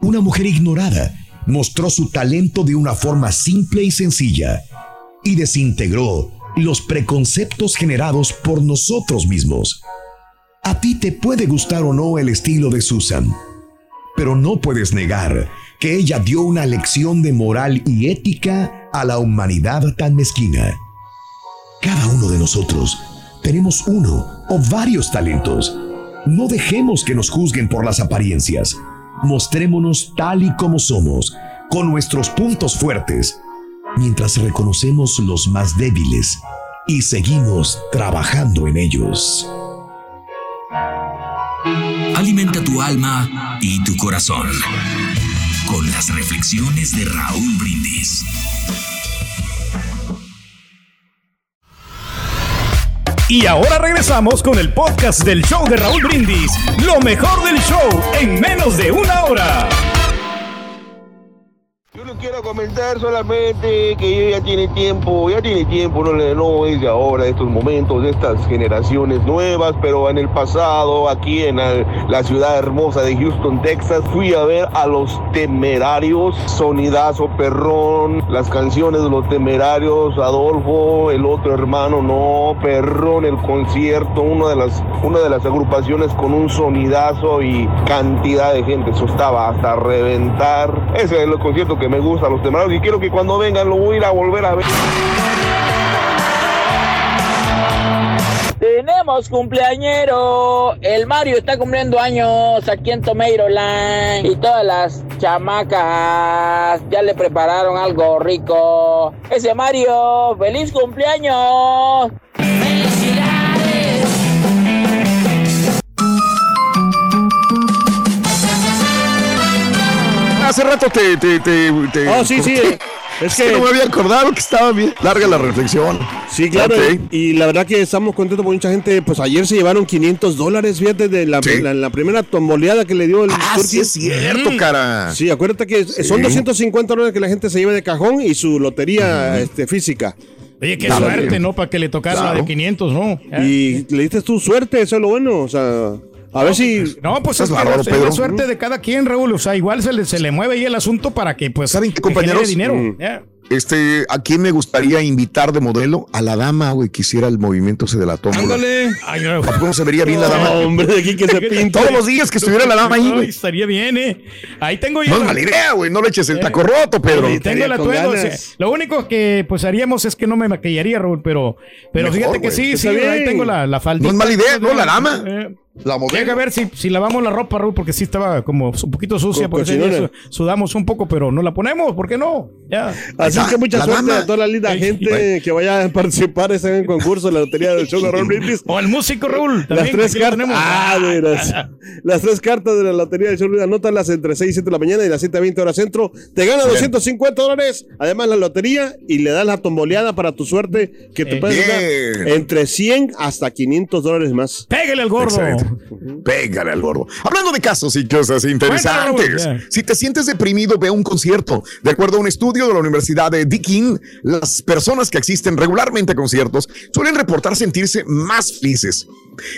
G: Una mujer ignorada mostró su talento de una forma simple y sencilla y desintegró los preconceptos generados por nosotros mismos. A ti te puede gustar o no el estilo de Susan, pero no puedes negar que ella dio una lección de moral y ética a la humanidad tan mezquina. Cada uno de nosotros tenemos uno o varios talentos. No dejemos que nos juzguen por las apariencias. Mostrémonos tal y como somos, con nuestros puntos fuertes, mientras reconocemos los más débiles y seguimos trabajando en ellos.
I: Alimenta tu alma y tu corazón con las reflexiones de Raúl Brindis.
E: Y ahora regresamos con el podcast del show de Raúl Brindis. Lo mejor del show en menos de una hora.
J: Quiero comentar solamente que ya tiene tiempo, ya tiene tiempo, no, no es de ahora, de estos momentos, de estas generaciones nuevas, pero en el pasado, aquí en la ciudad hermosa de Houston, Texas, fui a ver a los temerarios, sonidazo perrón, las canciones de los temerarios, Adolfo, el otro hermano, no, perrón, el concierto, una de las, una de las agrupaciones con un sonidazo y cantidad de gente, eso estaba hasta reventar. Ese es el concierto que me gusta, los temerarios, y quiero que cuando vengan lo voy a ir a volver a ver.
K: Tenemos cumpleañero. El Mario está cumpliendo años aquí en Tomeiroland. Y todas las chamacas ya le prepararon algo rico. Ese Mario, feliz cumpleaños.
A: Hace rato te. te, te, te-
C: Oh, sí, sí.
A: Es que no me había acordado que estaba bien larga la reflexión.
C: Sí, claro. Y la verdad que estamos contentos por mucha gente. Pues ayer se llevaron 500 dólares, fíjate, de la,
A: Sí.
C: la, la primera tomboleada que le dio el
A: Ah, sí es cierto, cara.
C: Sí, acuérdate que son 250 dólares que la gente se lleva de cajón y su lotería este, física.
B: Oye, qué
C: Claro.
B: suerte, ¿no? Para que le tocara la de
C: Claro.
B: 500, ¿no?
C: Y le diste tu suerte, eso es lo bueno. O sea, a ver si.
B: No, pues es, que
C: bárbaro,
B: es la suerte de cada quien, Raúl. O sea, igual se le, se le mueve ahí el asunto para que, pues,
A: ¿Saben qué,
B: que
A: compañeros?
B: dinero.
A: Mm. Este, ¿a quién me gustaría invitar de modelo? A la dama, güey, que hiciera el movimiento ese de la tómbola.
D: Ándale.
B: Ay, no.
A: ¿A poco no se vería bien la dama?
C: No, hombre, de aquí que se pinta.
A: Todos los días que estuviera la dama ahí, güey.
B: estaría bien, ¿eh? Ahí tengo yo.
A: No es mala idea, güey. No le eches el taco roto, Pedro.
B: Sí, tengo el atuendo. o sea, lo único que pues haríamos es que no me maquillaría, Raúl, pero, pero
A: Mejor,
B: fíjate que
A: güey.
B: sí, sí, ahí tengo la, la faldita.
A: No es mala idea, ¿no? La dama.
B: Eh,
A: La modelo.
B: Deja ver si, si lavamos la ropa, Raúl, porque sí estaba como un poquito sucia, día
C: cochinona.
B: su- sudamos un poco, pero no la ponemos, ¿por qué no? Ya.
C: Así
A: La-
C: que mucha
A: la
C: suerte
A: dama.
C: a toda la linda
B: Ey,
C: gente
A: güey.
C: que vaya a participar en el concurso de la lotería del show de Raúl Brindis.
B: O el músico, Raúl.
C: Las
B: también,
C: tres
B: aquí lo
C: cartas. Ah, de las, las tres cartas de la lotería del show, anótalas entre 6 y 7 de la mañana y las 7 a 20 horas centro. Te gana 250 dólares. Además, la lotería y le das la tomboleada para tu suerte que te
B: Eh,
C: puedes ganar entre 100 hasta 500 dólares más.
B: Pégale al gordo.
A: Excelente. Pégale al gordo. Hablando de casos y cosas interesantes, si te sientes deprimido, ve a un concierto. De acuerdo a un estudio de la Universidad de Deakin, las personas que asisten regularmente a conciertos suelen reportar sentirse más felices.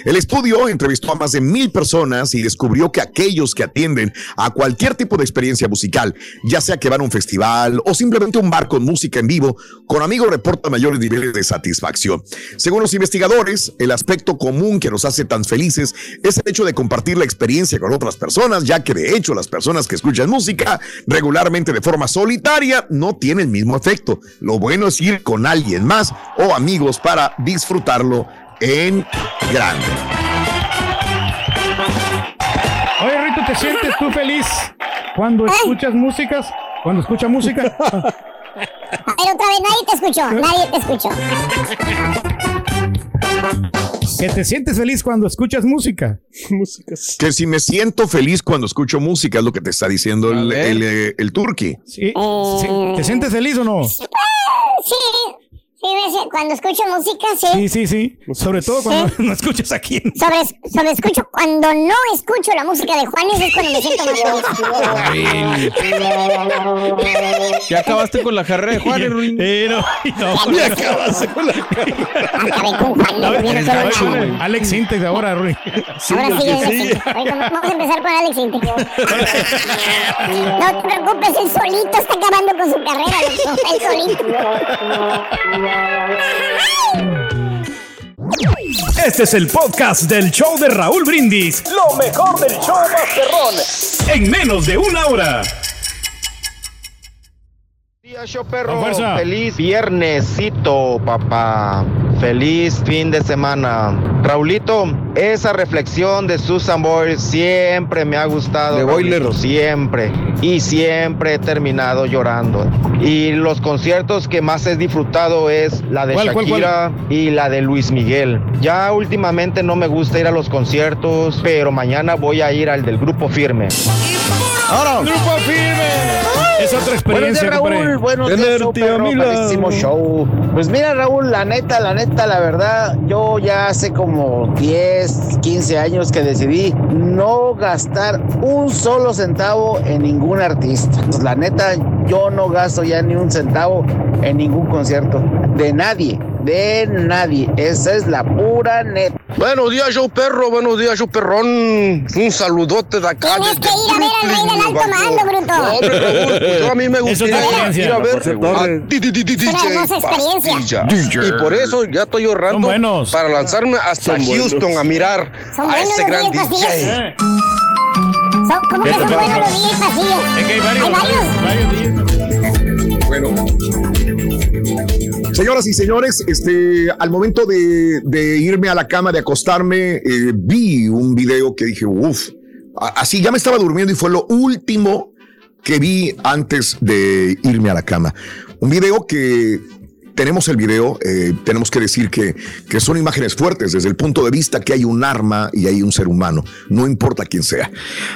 A: El estudio entrevistó a más de mil personas y descubrió que aquellos que atienden a cualquier tipo de experiencia musical, ya sea que van a un festival o simplemente un bar con música en vivo, con amigos reportan mayores niveles de satisfacción. Según los investigadores, el aspecto común que nos hace tan felices es el hecho de compartir la experiencia con otras personas, ya que de hecho las personas que escuchan música regularmente de forma solitaria no tienen el mismo efecto. Lo bueno es ir con alguien más o amigos para disfrutarlo en grande.
B: Oye, Rito, ¿te sientes tú feliz cuando escuchas músicas? Cuando escuchas música.
F: Pero otra vez, nadie te escuchó, nadie te escuchó.
B: que te sientes feliz cuando escuchas música.
C: Músicas.
A: Que si me siento feliz cuando escucho música, es lo que te está diciendo el, el, eh, el turqui.
B: Sí. ¿Te sientes feliz o no?
F: Sí, cuando escucho música, sí.
B: Sí, sí, sí. Sobre todo cuando no escuchas aquí.
F: Sobre, sobre escucho, cuando no escucho la música de Juanes es cuando me siento feliz.
D: Ya acabaste con la carrera de Juárez, Ruin.
B: Eh, no, no.
C: Ya acabaste con la
F: Acabé con Juan,
B: A
F: le
B: ver,
F: viene solo el chile.
B: Alex Sintex ahora, Rui.
F: Ahora sí, Alex Intec. Oye, Vamos a empezar con Alex Intec. No te preocupes, él solito está acabando con su carrera, loco. Él solito.
E: Este es el podcast del show de Raúl Brindis. Lo mejor del show Masterrón. En menos de una hora.
L: Yo perro,
B: Con fuerza.
L: feliz viernesito, papá. Feliz fin de semana. Raulito, esa reflexión de Susan Boyle siempre me ha gustado.
D: De Boiler.
L: Raulito, siempre. Y siempre he terminado llorando. Y los conciertos que más he disfrutado es la de
B: ¿Cuál, cuál, cuál?
L: Shakira y la de Luis Miguel. Ya últimamente no me gusta ir a los conciertos, pero mañana voy a ir al del Grupo Firme.
C: Ahora,
B: Grupo firme. Es otra
K: Buenos
B: experiencia,
K: días, Raúl. Buenos días. Padrísimo show. Pues mira, Raúl, la neta, la neta, la verdad, yo ya hace como 10, 15 años que decidí no gastar un solo centavo en ningún artista. Pues la neta, yo no gasto ya ni un centavo en ningún concierto. De nadie, de nadie. Esa es la pura neta.
J: Buenos días, yo perro. Buenos días, yo perrón. Un saludote de acá.
F: Tienes que ir a ver al rey del alto mando, bruto.
J: No, hombre, pues yo a mí me gustaría ir a ver a DJ. Y por eso ya estoy ahorrando para lanzarme hasta. Houston a mirar a ese gran
F: DJ.
B: Eh,
F: ¿Cómo que son buenos los DJ pasillos?
B: Es que hay varios,
F: Hay varios
A: Señoras y señores, este, al momento de, irme a la cama, de acostarme, eh, vi un video que dije, uff, así ya me estaba durmiendo y fue lo último que vi antes de irme a la cama. Un video que tenemos el video, eh, tenemos que decir que, que son imágenes fuertes desde el punto de vista que hay un arma y hay un ser humano, no importa quién sea.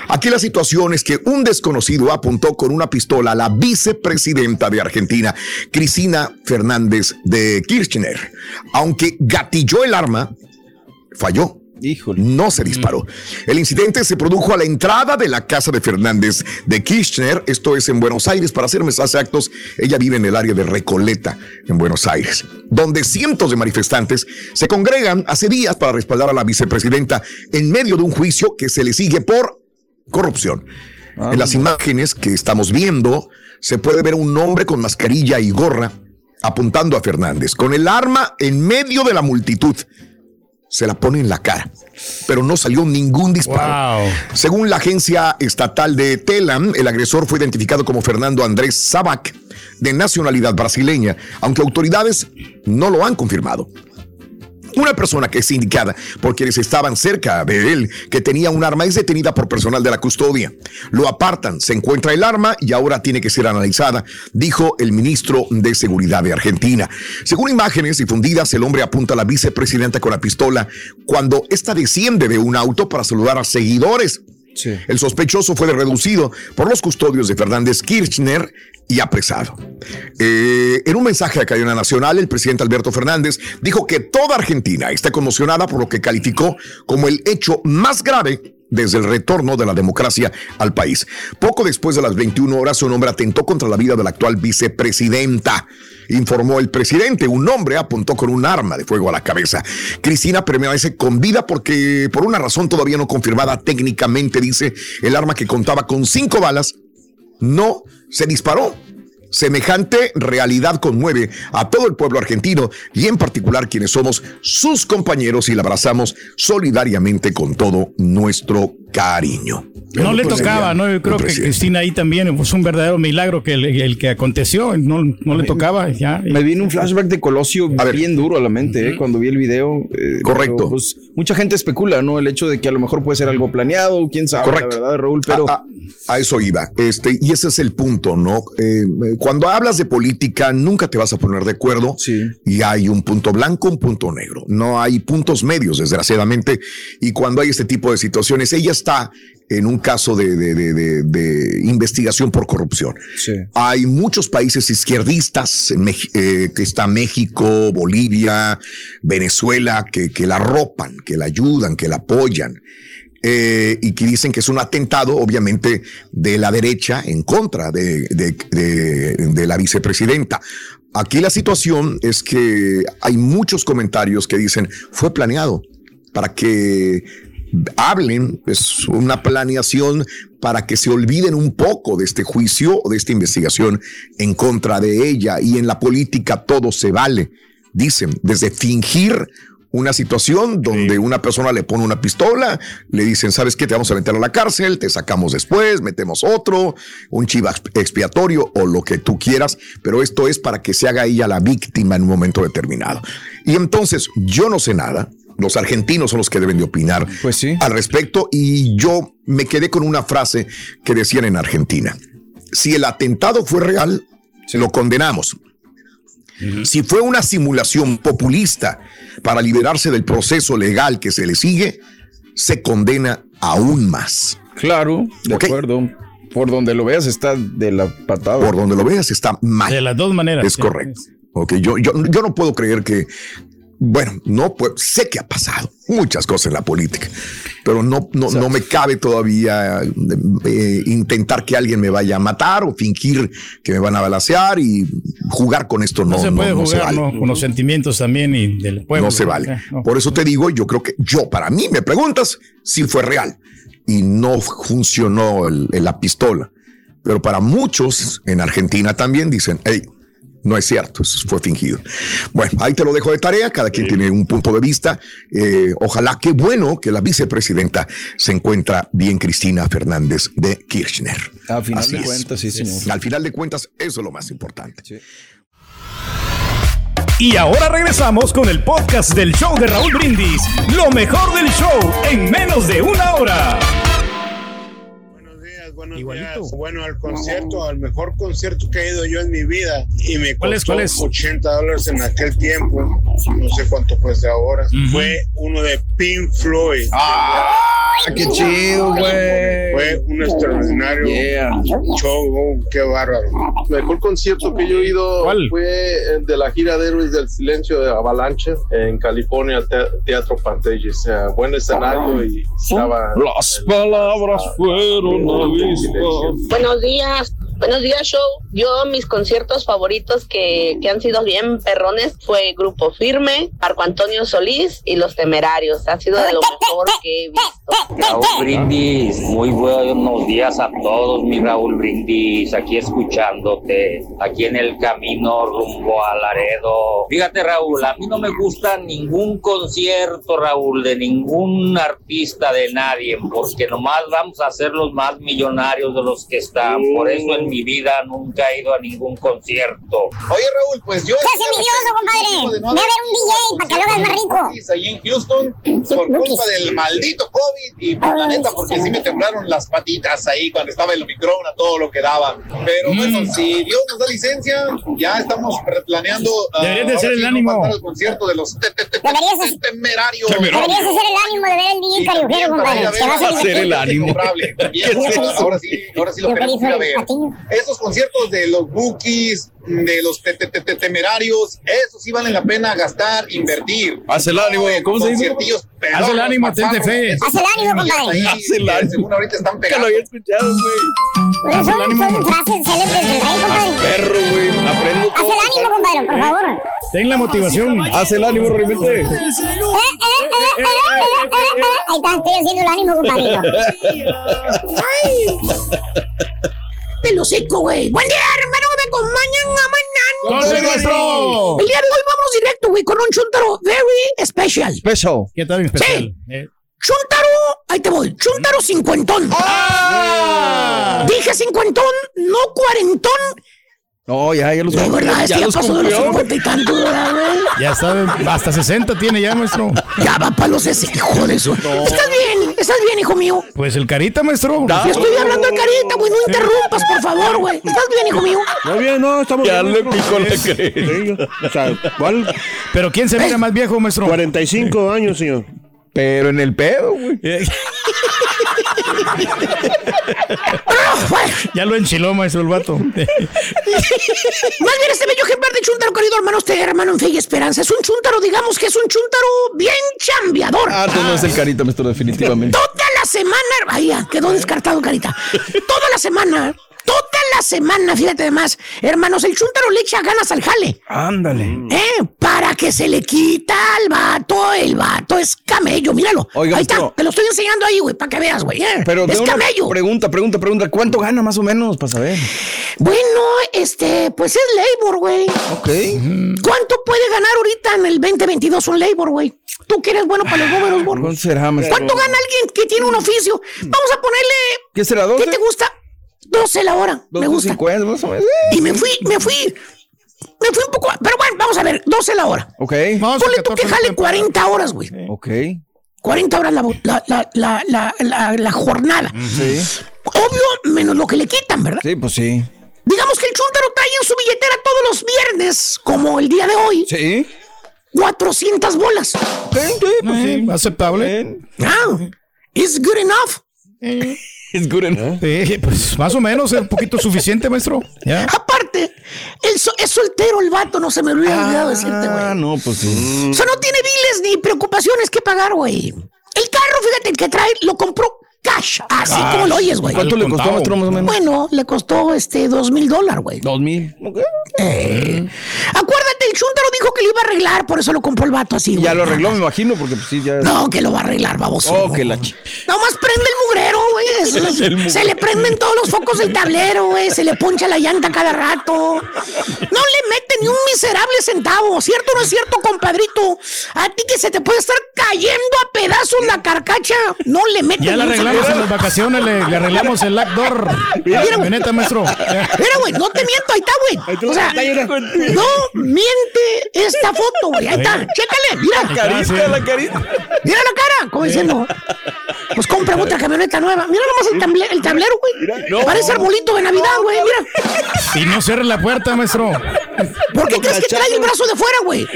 A: Aquí la situación es que un desconocido apuntó con una pistola a la vicepresidenta de Argentina, Cristina Fernández de Kirchner. Aunque gatilló el arma, falló.
D: Híjole.
A: No se disparó. El incidente se produjo a la entrada de la casa de Fernández de Kirchner. Esto es en Buenos Aires. Para ser más exactos, ella vive en el área de Recoleta, en Buenos Aires, donde cientos de manifestantes se congregan hace días para respaldar a la vicepresidenta en medio de un juicio que se le sigue por corrupción. En las imágenes que estamos viendo, se puede ver un hombre con mascarilla y gorra apuntando a Fernández, con el arma en medio de la multitud se la pone en la cara, pero no salió ningún disparo.
B: Wow.
A: Según la agencia estatal de Telam, el agresor fue identificado como Fernando Andrés Sabac, de nacionalidad brasileña, aunque autoridades no lo han confirmado. Una persona que es indicada por quienes estaban cerca de él que tenía un arma es detenida por personal de la custodia. Lo apartan, se encuentra el arma y ahora tiene que ser analizada, dijo el ministro de Seguridad de Argentina. Según imágenes difundidas, el hombre apunta a la vicepresidenta con la pistola cuando ésta desciende de un auto para saludar a seguidores. El sospechoso fue reducido por los custodios de Fernández Kirchner y apresado. Eh, en un mensaje a cadena nacional, el presidente Alberto Fernández dijo que toda Argentina está conmocionada por lo que calificó como el hecho más grave desde el retorno de la democracia al país. Poco después de las 21 horas, un hombre atentó contra la vida de la actual vicepresidenta. Informó el presidente, un hombre apuntó con un arma de fuego a la cabeza. Cristina permanece con vida porque, por una razón todavía no confirmada técnicamente, dice, el arma que contaba con cinco balas no se disparó. Semejante realidad conmueve a todo el pueblo argentino y en particular quienes somos sus compañeros y la abrazamos solidariamente con todo nuestro cariño.
B: No le
A: Pues,
B: tocaba, ¿no? Yo creo que. Cristina ahí también fue un verdadero milagro que el, el que aconteció, no, no le tocaba ya.
D: Me vino un flashback de Colosio bien duro a la mente eh, cuando vi el video. eh,
A: Correcto.
D: pero, pues, mucha gente especula, ¿no? El hecho de que a lo mejor puede ser algo planeado, quién sabe,
A: Correcto.
D: la verdad, Raúl, pero...
A: A, a- a eso iba. Este, y ese es el punto, ¿no? Eh, cuando hablas de política, nunca te vas a poner de acuerdo. Y hay un punto blanco, un punto negro. No hay puntos medios, desgraciadamente. Y cuando hay este tipo de situaciones, ella está en un caso de, de- de- de- de investigación por corrupción. Hay muchos países izquierdistas, en eh, que está México, Bolivia, Venezuela, que, que la arropan, que la ayudan, que la apoyan. eh, y que dicen que es un atentado, obviamente, de la derecha en contra de, de- de- de la vicepresidenta. Aquí la situación es que hay muchos comentarios que dicen fue planeado para que hablen, es una planeación para que se olviden un poco de este juicio o de esta investigación en contra de ella. Y en la política todo se vale. Dicen, desde fingir una situación donde una persona le pone una pistola, le dicen, ¿sabes qué? Te vamos a meter a la cárcel, te sacamos después, metemos otro, un chiva expiatorio o lo que tú quieras, pero esto es para que se haga ella la víctima en un momento determinado. Y entonces, yo no sé nada, los argentinos son los que deben de opinar al respecto y yo me quedé con una frase que decían en Argentina. Si el atentado fue real, lo condenamos. Si fue una simulación populista para liberarse del proceso legal que se le sigue, se condena aún más.
D: Claro, de acuerdo. Por donde lo veas está de la patada.
A: Por donde lo veas está mal.
B: De las dos maneras.
A: Es
B: sí.
A: correcto. Ok, yo, yo, yo no puedo creer que, bueno, no pues, sé que ha pasado muchas cosas en la política, pero no, no, no me cabe todavía eh, intentar que alguien me vaya a matar o fingir que me van a balacear y jugar con esto no,
B: No, se
A: no-
B: puede
A: no se
B: jugar
A: vale.
B: ¿no? con los sentimientos también y del pueblo.
A: no se vale.
B: Eh, no.
A: Por eso te digo, yo creo que yo, para mí, me preguntas si fue real y no funcionó el- el- la pistola. Pero para muchos en Argentina también dicen, hey, no es cierto, eso fue fingido. Bueno, ahí te lo dejo de tarea, cada quien tiene un punto de vista. Eh, ojalá, qué bueno que la vicepresidenta se encuentra bien, Cristina Fernández de Kirchner.
D: A final
A: Así
D: de
A: es.
D: cuentas, sí, señor.
A: Al final de cuentas, eso es lo más importante.
E: Y ahora regresamos con el podcast del show de Raúl Brindis. Lo mejor del show en menos de una hora.
M: Bueno, al concierto, al mejor concierto que he ido yo en mi vida y me
B: ¿Cuál es,
M: costó
B: cuál es?
M: 80 dólares en aquel tiempo, no sé cuánto cuesta ahora, fue uno de Pink Floyd.
D: ¡Ah, qué chido, güey!
M: Fue un extraordinario
D: Yeah.
M: show, oh, qué bárbaro.
N: El mejor concierto que yo he ido fue el de la gira de Héroes del Silencio de Avalanche en California, Te- Teatro. O sea, buen escenario y estaba.
D: Las palabras fueron avispas.
O: Buenos días, buenos días show. Yo mis conciertos favoritos que, que han sido bien perrones fue Grupo Firme, Marco Antonio Solís y Los Temerarios. Ha sido de lo mejor que he visto.
P: Raúl Brindis, muy buenos días a todos, mi Raúl Brindis, aquí escuchándote, aquí en el camino rumbo a Laredo. Fíjate Raúl, a mí no me gusta ningún concierto, Raúl, de ningún artista, de nadie, porque nomás vamos a ser los más millonarios de los que están. Por eso en mi vida nunca he ido a ningún concierto.
Q: Oye, Raúl, pues yo.
F: Estás envidioso, compadre. Ve a ver un DJ para que lo hagas más rico.
Q: Ahí en Houston, por culpa del maldito COVID y por la neta, porque sí me temblaron las patitas ahí cuando estaba el Omicron a todo lo que daba. Pero bueno, si Dios nos da licencia, ya estamos planeando. ah,
B: Deberías de ser el
Q: no
B: ánimo.
Q: al concierto de los
F: Deberías,
Q: temerarios.
F: deberías hacer el ánimo de ver el DJ cariujero, compadre. Te vas a divertir.
Q: Incomparable. También, Ahora sí, ahora sí lo queremos ir a
F: ser
Q: ver. Esos conciertos de los bookies, de los te- te- te- te- temerarios, esos sí valen la pena gastar, invertir.
D: Haz el ánimo, ¿cómo se dice?
B: Haz el ánimo, tente fe.
F: Haz el ánimo, compadre.
D: Haz el ánimo.
Q: Según ahorita están
D: Que
Q: pegando.
D: lo había escuchado, güey.
F: Son, son frases célebres del rey, compadre.
D: Perro, güey. Aprendo
F: Haz el ánimo, compadre, por favor.
B: Ten la motivación.
D: Haz el ánimo, realmente.
F: Eh, eh, eh, eh, eh, eh, eh, eh. Ahí está, estoy haciendo el ánimo, compadre.
R: Pelo seco, güey. Buen día, hermano, que me acompañan a mañana. El día de hoy vamos directo, güey, con un chuntaro very special.
D: Special.
B: ¿Qué tal, especial? Eh,
R: Chuntaro, ahí te voy, chuntaro cincuentón.
B: ¡Ah!
R: Dije cincuentón, no cuarentón.
D: No, ya, ya los
R: De verdad, este ya
D: los
R: pasó de los
D: cumplió.
R: cincuenta y tantos, ¿verdad, güey?
B: Ya saben, hasta 60 tiene ya, maestro.
R: Ya va para los ese, hijo de eso. Estás bien, estás bien, hijo mío.
B: Pues el carita, maestro.
R: Yo estoy hablando de carita, güey, no interrumpas, por favor, güey. ¿Estás bien, hijo mío?
C: Muy bien, no, estamos
D: Ya
C: bien,
D: le
C: maestro.
D: picó la cresta.
C: O sea, ¿cuál?
B: Pero ¿quién se mira más viejo, maestro?
C: 45 años, señor.
D: Pero en el pedo, güey.
B: Ya lo enchiló, maestro, el vato.
R: Más bien este bello ejemplar de chúntaro, querido hermano, usted, hermano, en fe y esperanza. Es un chúntaro, digamos que es un chúntaro bien chambeador.
D: Ah, tú no es el carita, maestro, definitivamente.
R: Toda la semana, ay, ya, quedó descartado, carita. Toda la semana, toda la semana, fíjate además, hermanos, el chúntaro le echa ganas al jale.
B: Ándale.
R: ¿Eh? Para que se le quita al vato, el vato es camello, míralo.
D: Oiga,
R: ahí está, te lo estoy enseñando ahí, güey, para que veas, güey. ¿eh?
D: Pero
R: es
D: una
R: camello.
D: pregunta, pregunta, pregunta. ¿Cuánto gana más o menos para saber?
R: Bueno, este, pues es labor, güey.
D: Ok.
R: ¿Cuánto puede ganar ahorita en el 2022 un labor, güey? Tú que eres bueno para los números, güey.
D: ¿Cuánto será, maestro?
R: ¿Cuánto gana alguien que tiene un oficio? Vamos a ponerle.
D: ¿Qué será, 12?
R: ¿Qué te gusta? 12 la hora. Me gusta.
D: 2.50 más o menos.
R: Y me fui, me fui. Me fui un poco. Pero bueno, vamos a ver, 12 la hora.
D: Ok.
R: Ponle tú que jale 40 horas, güey.
D: Ok.
R: 40 horas la, la, la, la, la, la- la jornada.
D: Sí.
R: Obvio, menos lo que le quitan, ¿verdad?
D: Sí, pues sí.
R: Digamos que el chúntaro trae en su billetera todos los viernes, como el día de hoy,
D: Sí.
R: 400 bolas.
B: Sí, aceptable.
R: Ah, it's good enough.
D: Es good enough.
B: Sí, pues más o menos, es un poquito suficiente, maestro. Ya.
R: Aparte, el so- es soltero el vato, no se me olvidó olvidado decirte, güey.
D: Ah, no, pues sí.
R: O sea, no tiene biles ni preocupaciones que pagar, güey. El carro, fíjate, el que trae, lo compró cash, así
D: Cash.
R: como lo oyes, güey.
D: ¿Cuánto le costó, maestro, más o menos?
R: Bueno, le costó este dos mil dólares, güey.
D: Dos mil.
R: Eh, Acuérdate, el chúntaro dijo que lo iba a arreglar, por eso lo compró el vato así, güey.
D: Ya lo arregló, me imagino, porque pues sí, ya.
R: No, que lo va a arreglar, baboso.
D: Oh, que la ch...
R: Nomás prende el mugrero, güey. Se, le prenden todos los focos del tablero, güey. Se le poncha la llanta cada rato. No le mete ni un miserable centavo. ¿Cierto o no es cierto, compadrito? A ti que se te puede estar cayendo a pedazos la carcacha. No le mete
B: Ya
R: ni
B: le arreglamos en las vacaciones, le, le arreglamos el lack door.
R: Mira, güey.
B: Camioneta, maestro.
R: Mira, güey, no te miento, ahí está, güey. O sea, no miente esta foto, güey. Ahí está, chécale, mira.
D: La carita, la carita.
R: Mira la cara, como diciendo. Pues compra otra camioneta nueva. Mira nomás el, table- el tablero, güey. Parece arbolito de Navidad, güey. Mira.
B: Y no cierre la puerta, maestro.
R: ¿Por qué crees que trae el brazo de fuera, güey?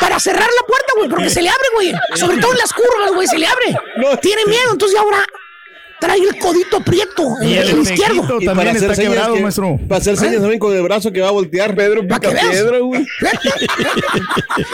R: Para cerrar la puerta, güey, porque se le abre, güey. Sobre todo en las curvas, güey, se le abre. Tiene miedo, entonces ahora trae el codito prieto, el,
B: Y el
R: el izquierdo.
C: Y para
B: también
C: hacer
B: está
C: señas
B: quebrado,
C: que-
B: maestro.
C: Para hacer señas también con el brazo que va a voltear.
D: Pedro
R: Pa' que
D: pica
R: veas.
D: piedra, güey.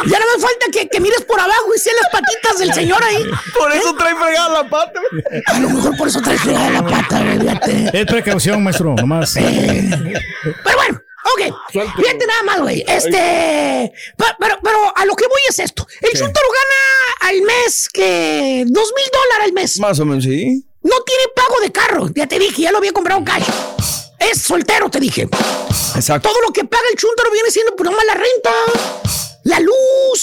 R: Ya no me falta que, que mires por abajo y sean las patitas del señor ahí.
D: Por eso trae fregada la pata. güey.
R: A lo mejor por eso trae fregada la pata, güey.
B: Es precaución, maestro, nomás.
R: Pero bueno, ok. Fíjate nada más, güey. Este. pa- Pero, pero a lo que voy es esto. El chúntaro gana al mes que dos mil dólares al mes.
D: Más o menos, sí.
R: No tiene pago de carro. Ya te dije, ya lo había comprado cash. Es soltero, te dije.
D: Exacto.
R: Todo lo que paga el chúntaro viene siendo por nomás la renta, la luz.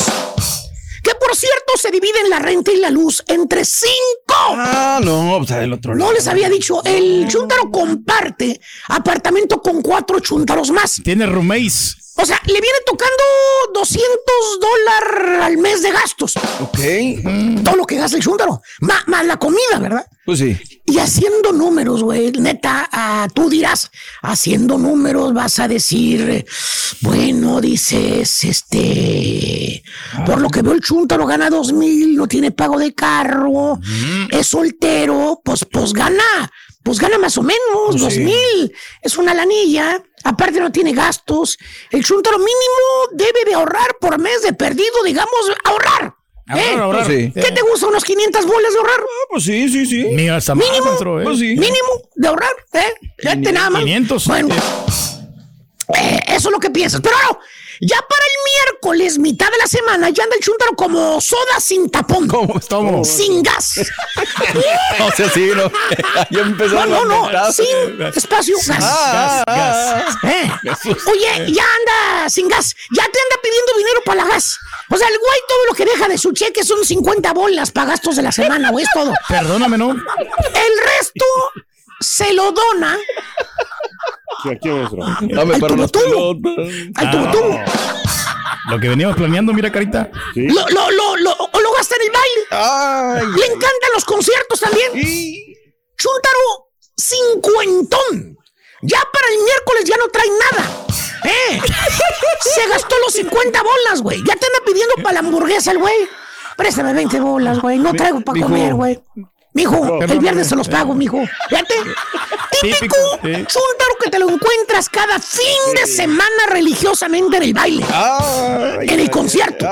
R: Que por cierto se dividen la renta y la luz entre cinco.
D: Ah, no, pues del otro lado.
R: No les había dicho, el chúntaro comparte apartamento con cuatro chúntaros más.
B: Tiene roommates.
R: O sea, le viene tocando 200 dólares al mes de gastos.
D: Ok.
R: Todo lo que gasta el chúntaro. Ma- Más, la comida, ¿verdad?
D: Pues sí.
R: Y haciendo números, güey, neta, tú dirás, haciendo números vas a decir, bueno, dices, este, por lo que veo el chúntaro gana dos mil, no tiene pago de carro, es soltero, pues, pues gana, pues gana más o menos, dos mil, es una lanilla, aparte no tiene gastos, el chúntaro mínimo debe de ahorrar por mes de perdido, digamos, ahorrar. ¿eh?
B: Ahorrar, ahorrar.
D: Sí.
R: ¿Qué te gusta? ¿Unos 500 bolas de ahorrar?
D: Pues sí, sí, sí.
B: Ni hasta más,
R: Mínimo,
B: maestro, ¿eh?
D: Pues sí.
R: Mínimo de ahorrar, ¿eh? Fíjate nada más.
B: 500.
R: Bueno, eh, eso es lo que piensas. Pero no, ya para el miércoles, mitad de la semana, ya anda el chúntaro como soda sin tapón.
D: ¿Cómo? ¿Cómo?
R: Sin gas.
D: O sea, sí, no. Ya empezó
R: No, no, no. Sin espacio gas.
D: Ah,
B: Gas, gas.
R: ¿Eh? Oye, ya anda sin gas. Ya te anda pidiendo dinero para la gas. O sea, el güey todo lo que deja de su cheque son 50 bolas para gastos de la semana, güey, es todo.
B: Perdóname, ¿no?
R: El resto se lo dona
C: Sí, aquí, maestro.
D: Dame
R: Al
D: para las pelotas.
R: al tubo
B: Lo que veníamos planeando, mira, carita.
C: Sí.
R: Lo, lo, lo, lo, o lo gasta en el baile.
D: Ay.
R: Le encantan los conciertos también. Chuntaro cincuentón. Ya para el miércoles ya no trae nada. ¿Eh? Se gastó los 50 bolas, güey. Ya te anda pidiendo para la hamburguesa el güey. Préstame 20 bolas, güey. No traigo para comer, güey. Mijo, el viernes se los pago, mijo. Fíjate. Típico chúntaro que te lo encuentras cada fin de semana religiosamente en el baile. en el concierto.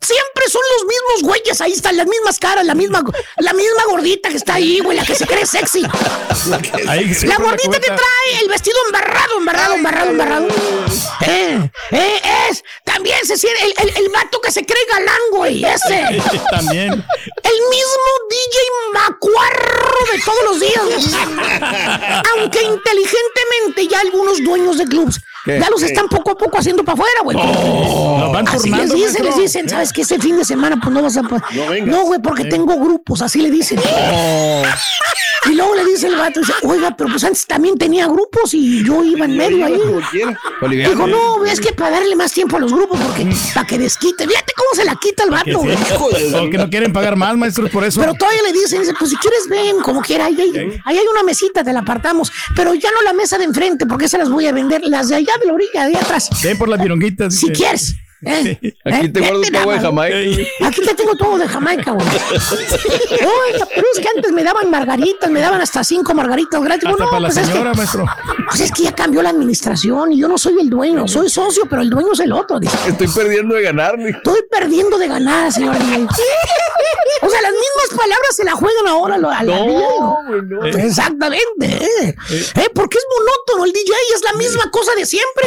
R: Siempre son los mismos güeyes, ahí están las mismas caras, la misma, la misma gordita que está ahí, güey, la que se cree sexy. La gordita que trae el vestido embarrado, embarrado, embarrado, embarrado. Eh, eh, es, también se siente el, el, el vato que se cree galán, güey, ese.
B: También.
R: El mismo de todos los días. Aunque inteligentemente ya algunos dueños de clubs
B: ¿Qué?
R: ya los están poco a poco haciendo para afuera, güey.
B: Oh, van
R: así les dicen, les
B: maestro.
R: dicen, ¿sabes qué? Ese fin de semana pues no vas a... poder". No, güey, porque tengo grupos, así le dicen. Y luego le dice el vato, dice, oiga, pero pues antes también tenía grupos y yo iba en medio ahí.
D: Boliviano.
R: Dijo, no, es que para darle más tiempo a los grupos, porque para que desquite. Fíjate cómo se la quita el vato, güey.
B: Porque no quieren pagar más, maestros, por eso.
R: Pero todavía le dicen, dice, pues si quieres ven, como quiera, ahí hay, ahí hay una mesita, te la apartamos, pero ya no la mesa de enfrente, porque se las voy a vender, las de allá de la orilla, de atrás.
B: Ven por las vironguitas.
R: Si quieres. Eh,
D: Aquí te guardo un agua de. Jamaica.
R: Aquí te tengo todo de Jamaica, güey. Oiga, pero es que antes me daban margaritas, me daban hasta cinco margaritas gratis.
B: Hasta
R: Bueno,
B: para la
R: pues es que-
B: maestro.
R: Pues es que ya cambió la administración y yo no soy el dueño, soy socio, pero el dueño es el otro. dice.
D: Estoy perdiendo de ganar, mijo.
R: Estoy perdiendo de ganar, señor. O sea, las mismas palabras se la juegan ahora a la
D: No,
R: ¿no?
D: güey, no.
R: Exactamente. ¿eh? Eh, Porque es monótono el DJ, es la misma cosa de siempre.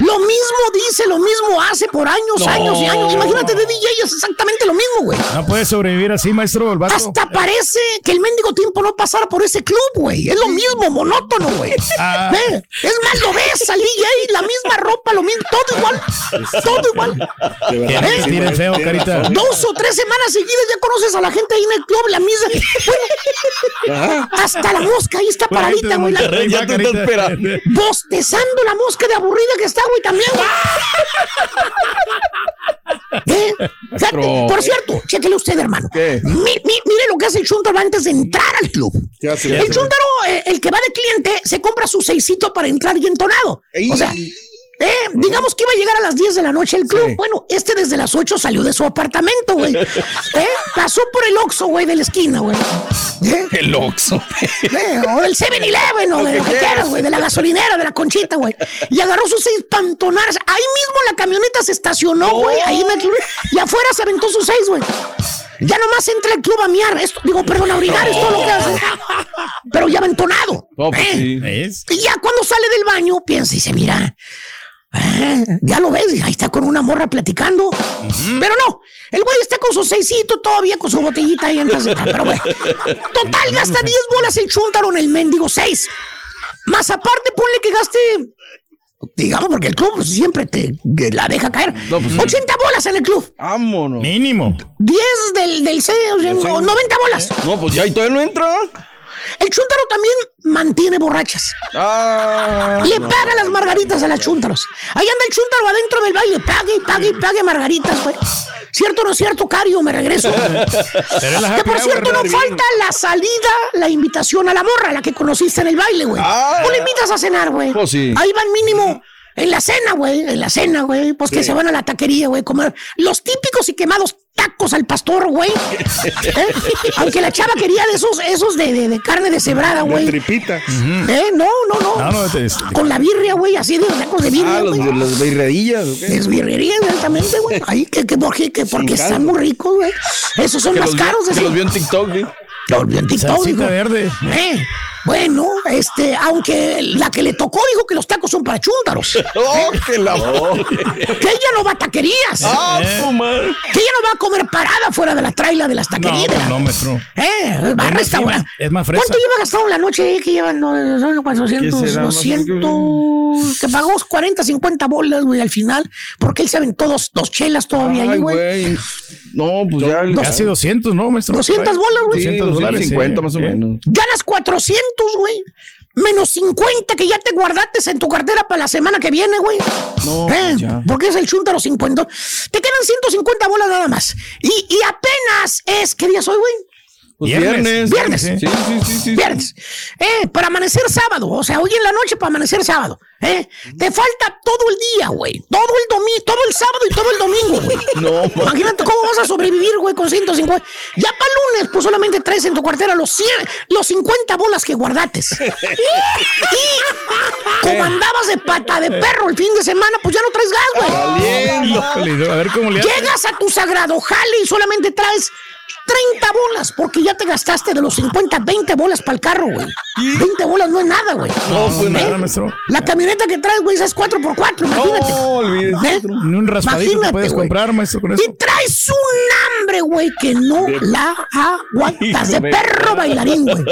R: Lo mismo dice, lo mismo hace por años,
B: No.
R: años y años. Imagínate de DJ, es exactamente lo mismo, güey.
B: No puede sobrevivir así, maestro, el vato.
R: Hasta parece que el mendigo tiempo no pasara por ese club, güey. Es lo mismo, monótono, güey.
B: Ah.
R: ¿Eh? Es más, lo ves al DJ, la misma ropa, lo mismo, todo igual. Todo igual.
B: Que tiren feo, carita.
R: Dos o tres semanas seguidas ya conoces a la gente ahí en el club, la misma. Hasta la mosca ahí está paradita, güey. la-
D: Ya te está esperando.
R: Bostezando la mosca de aburrida que está, güey, también, güey. ¿Eh?
D: Maestro.
R: Por cierto, chéquele usted, hermano.
D: ¿Qué?
R: Mi- mi- mire lo que hace el chúntaro antes de entrar al club.
C: ¿Qué hace?
R: El chúntaro, eh, el que va de cliente, se compra su seisito para entrar y entonado. O sea, eh, digamos que iba a llegar a las 10 de la noche al club. Bueno, este desde las 8 salió de su apartamento, güey. ¿Eh? Pasó por el Oxxo, güey, de la esquina, güey. ¿Eh?
D: El Oxxo.
R: Eh, o del 7-Eleven, o de lo que quieras, güey, de la gasolinera, de la conchita, güey. Y agarró sus seis pantonadas. Ahí mismo la camioneta se estacionó, güey, ahí en el club. Y afuera se aventó sus seis, güey. Ya nomás entra el club a miar. Esto, digo, perdón, a orinar es todo lo que hace. Pero ya aventonado.
D: Pues
R: ¿eh?
D: sí.
B: ¿Ves?
R: Y ya cuando sale del baño, piensa y dice, mira, ya lo ves, ahí está con una morra platicando. Pero no, el güey está con su seisito todavía, con su botellita ahí de entrar. Pero bueno, total, gasta 10 bolas el chúntaro en el mendigo 6. Más aparte, ponle que gaste, digamos, porque el club siempre te la deja caer.
D: No, pues sí.
R: 80 bolas en el club.
D: Vámonos.
B: Mínimo.
R: 10 del, del 6, 90 bolas.
D: No, pues ya y todavía no entra.
R: El chúntaro también mantiene borrachas.
D: Ah.
R: Le paga las margaritas a las chúntaros. Ahí anda el chúntaro adentro del baile. Pague y pague y pague margaritas, güey. ¿Cierto o no es cierto, Cario? Me regreso. Que por cierto, no falta la salida, la invitación a la morra, la que conociste en el baile, güey.
D: Ah.
R: ¿O le invitas a cenar, güey?
D: Pues sí.
R: Ahí van mínimo. En la cena, güey, en la cena, güey, pues que se van a la taquería, güey, comer los típicos y quemados tacos al pastor, güey. ¿Eh? Aunque la chava quería de esos, esos de, de- de carne deshebrada, güey.
C: Tripita.
R: ¿Eh? No, no, no.
B: No, no, este es-
R: Con la birria, güey, así de tacos de birria,
D: Ah, los,
R: güey.
D: las birredillas. ¿o qué?
R: Es birrería, exactamente, güey. Ahí que, que, porque, que porque
C: Sin
R: están muy ricos, güey. Esos son
D: Que
R: más
D: los,
R: caros de
D: que los vio en TikTok.
R: Los en TikTok, dijo.
B: verde.
R: Eh, bueno, este, aunque la que le tocó dijo que los tacos son para chúntaros.
D: ¡Oh, que la
R: Que ella no va a taquerías.
D: ¡Ah,
B: Eh.
D: su madre!
R: Que ella no va a comer parada fuera de la traila de las
B: No,
R: taquerías.
B: no, maestro.
R: Eh, va a restaurar.
B: es más fresa.
R: ¿Cuánto lleva gastado la noche? eh? Que llevan no, son 400,
D: ¿Qué será?
R: 200. Que pagó 40, 50 bolas, güey, al final. Porque él se aventó dos, dos chelas todavía ahí,
D: Ay,
R: güey.
D: güey. No, pues ya.
B: Casi 200, ¿no, maestro?
R: 200 bolas, güey.
D: Sí,
B: 200 dólares.
D: 250
B: sí.
D: más o
B: Sí.
D: menos.
R: Ganas 400, güey. Menos 50 que ya te guardaste en tu cartera para la semana que viene, güey.
D: No,
R: Eh,
D: pues ya.
R: porque es el chuntaro 50. Te quedan 150 bolas nada más. Y, y apenas es, ¿qué día soy, güey?
D: Pues
B: Viernes.
D: viernes.
R: Viernes.
D: Sí, sí, sí, sí.
R: Viernes. Eh, para amanecer sábado. O sea, hoy en la noche para amanecer sábado. Eh, te falta todo el día, güey. Todo el domingo, todo el sábado y todo el domingo, güey.
D: No,
R: Imagínate cómo vas a sobrevivir, güey, con 150. Ya para lunes, pues solamente traes en tu cartera los 100, los 50 bolas que guardates. y como andabas de pata de perro el fin de semana, pues ya no traes gas, güey.
B: Híjole, a ver cómo le.
R: Llegas a tu sagrado jale y solamente traes 30 bolas, porque ya te gastaste de los 50, 20 bolas para el carro, güey. 20 bolas no es nada, güey.
B: No, pues
R: ¿Eh?
B: nada, maestro.
R: La camioneta que traes, güey, esa es 4x4, imagínate.
D: No, olvídese.
R: ¿Eh?
B: Ni un raspadito te
R: Imagínate,
B: puedes
R: güey.
B: comprar, maestro, con eso.
R: Y traes un hambre, güey, que no la aguantas. De perro bailarín, güey.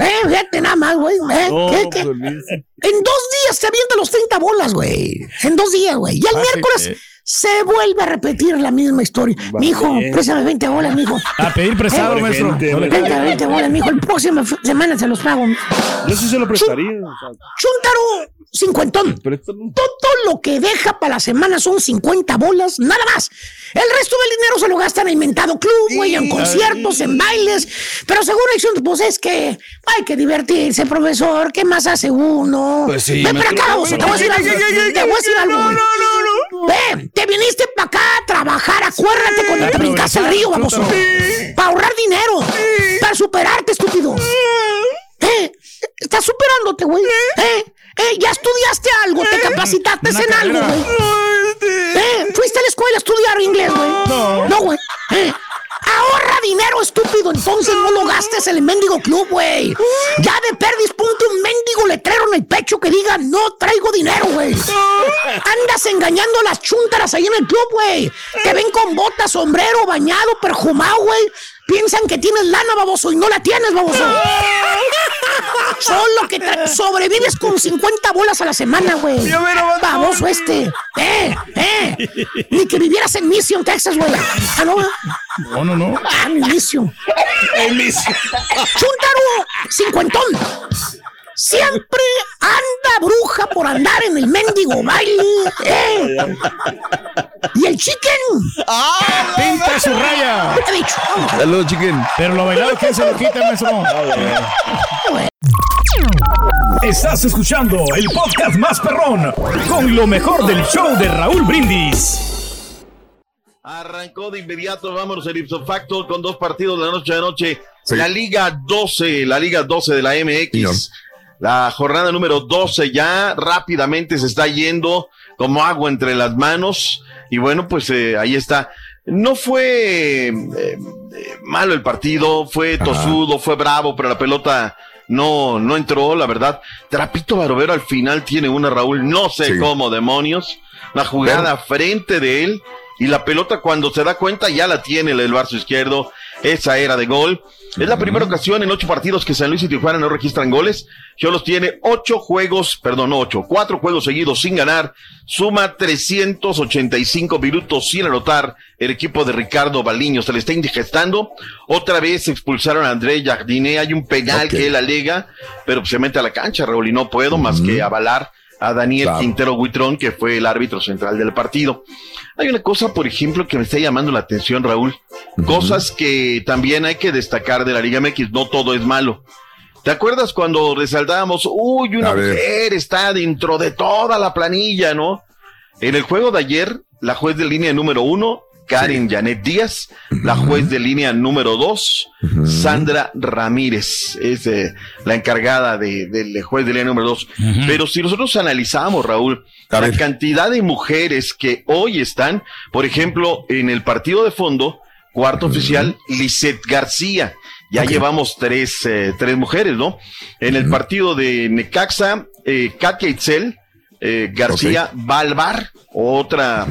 R: Eh, fíjate nada más, güey. Eh,
D: No,
R: ¿qué,
D: pues
R: qué? En dos días te avienta los 30 bolas, güey. En dos días, güey. Y el
B: Ah,
R: miércoles
B: sí.
R: Se vuelve a repetir la misma historia. Mijo, préstame 20 bolas, mijo.
B: A pedir prestado,
R: Eh,
B: maestro.
C: gente,
B: No le-
C: hombre.
R: 20, 20 bolas, mijo. El próximo semana se los pago.
C: Yo sí se lo prestaría.
R: Chuntaro, cincuentón. Todo lo que deja para la semana son 50 bolas, nada más. El resto del dinero se lo gastan en inventado club, güey, en conciertos, en bailes. Pero según el pues es que hay que divertirse, profesor. ¿Qué más hace uno?
D: Pues sí,
R: Ven para acá, te voy a decir algo. Te voy a decir algo. güey. Ven, te viniste para acá a trabajar, acuérdate cuando te brincaste el río, baboso. Para ahorrar dinero. Para superarte, estúpido. Eh, estás superándote, güey. Eh, eh, ya estudiaste algo, te capacitaste
B: Una
R: en algo, güey. Eh, fuiste a la escuela a estudiar inglés, güey.
B: No.
R: No, güey. Eh, ahorra dinero, estúpido. Entonces no lo gastes en el mendigo club, güey. Ya de perdis, ponte un mendigo letrero en el pecho que diga no traigo dinero, güey. Andas engañando a las chúntaras ahí en el club, güey. Te ven con botas, sombrero, bañado, perfumado, güey. Piensan que tienes lana, baboso, y no la tienes, baboso. Solo que sobrevives con 50 bolas a la semana, güey. Baboso este. Eh, eh. Ni que vivieras en Mission, Texas, güey. Ah, no.
B: No, no, no.
R: Ah, mi Mission. Chuntaro, cincuentón. Siempre anda bruja por andar en el mendigo baile. eh. Y el chicken.
B: Pinta su raya.
R: ¿Qué te he dicho?
D: Saludos, chicken.
B: Pero lo bailado, ¿quién se lo quita, maestro?
E: Estás escuchando el podcast más perrón con lo mejor del show de Raúl Brindis.
S: Arrancó de inmediato, vámonos el ipso facto con dos partidos de la noche a noche. La Liga 12, la Liga 12 de la MX. La jornada número 12 ya rápidamente se está yendo como agua entre las manos. Y bueno, pues eh, ahí está. No fue eh, eh, malo el partido, fue tosudo, fue bravo, pero la pelota no, no entró, la verdad. Trapito Barovero al final tiene una, Raúl, no sé
A: Sí.
S: cómo demonios. La jugada frente de él y la pelota cuando se da cuenta ya la tiene el brazo izquierdo. Esa era de gol. Es la primera ocasión en ocho partidos que San Luis y Tijuana no registran goles. Cholos tiene ocho juegos, perdón, ocho, cuatro juegos seguidos sin ganar. Suma 385 minutos sin anotar el equipo de Ricardo Baliño. Se le está indigestando. Otra vez expulsaron a André Jardiné. Hay un penal que él alega, pero se mete a la cancha, Raúl, y no puedo más que avalar a Daniel
A: Claro.
S: Quintero Huitrón, que fue el árbitro central del partido. Hay una cosa, por ejemplo, que me está llamando la atención, Raúl. Cosas que también hay que destacar de la Liga MX. No todo es malo. ¿Te acuerdas cuando resaltábamos, uy, una mujer está dentro de toda la planilla, ¿no? En el juego de ayer, la juez de línea número uno, Karen Janet Díaz, la juez de línea número dos, Sandra Ramírez, es eh, la encargada de- del juez de línea número dos. Pero si nosotros analizamos, Raúl, la cantidad de mujeres que hoy están, por ejemplo, en el partido de fondo, cuarto oficial, Lisette García. Ya llevamos tres, eh, tres mujeres, ¿no? En el partido de Necaxa, eh, Katia Itzel, eh, García Balbar, otra,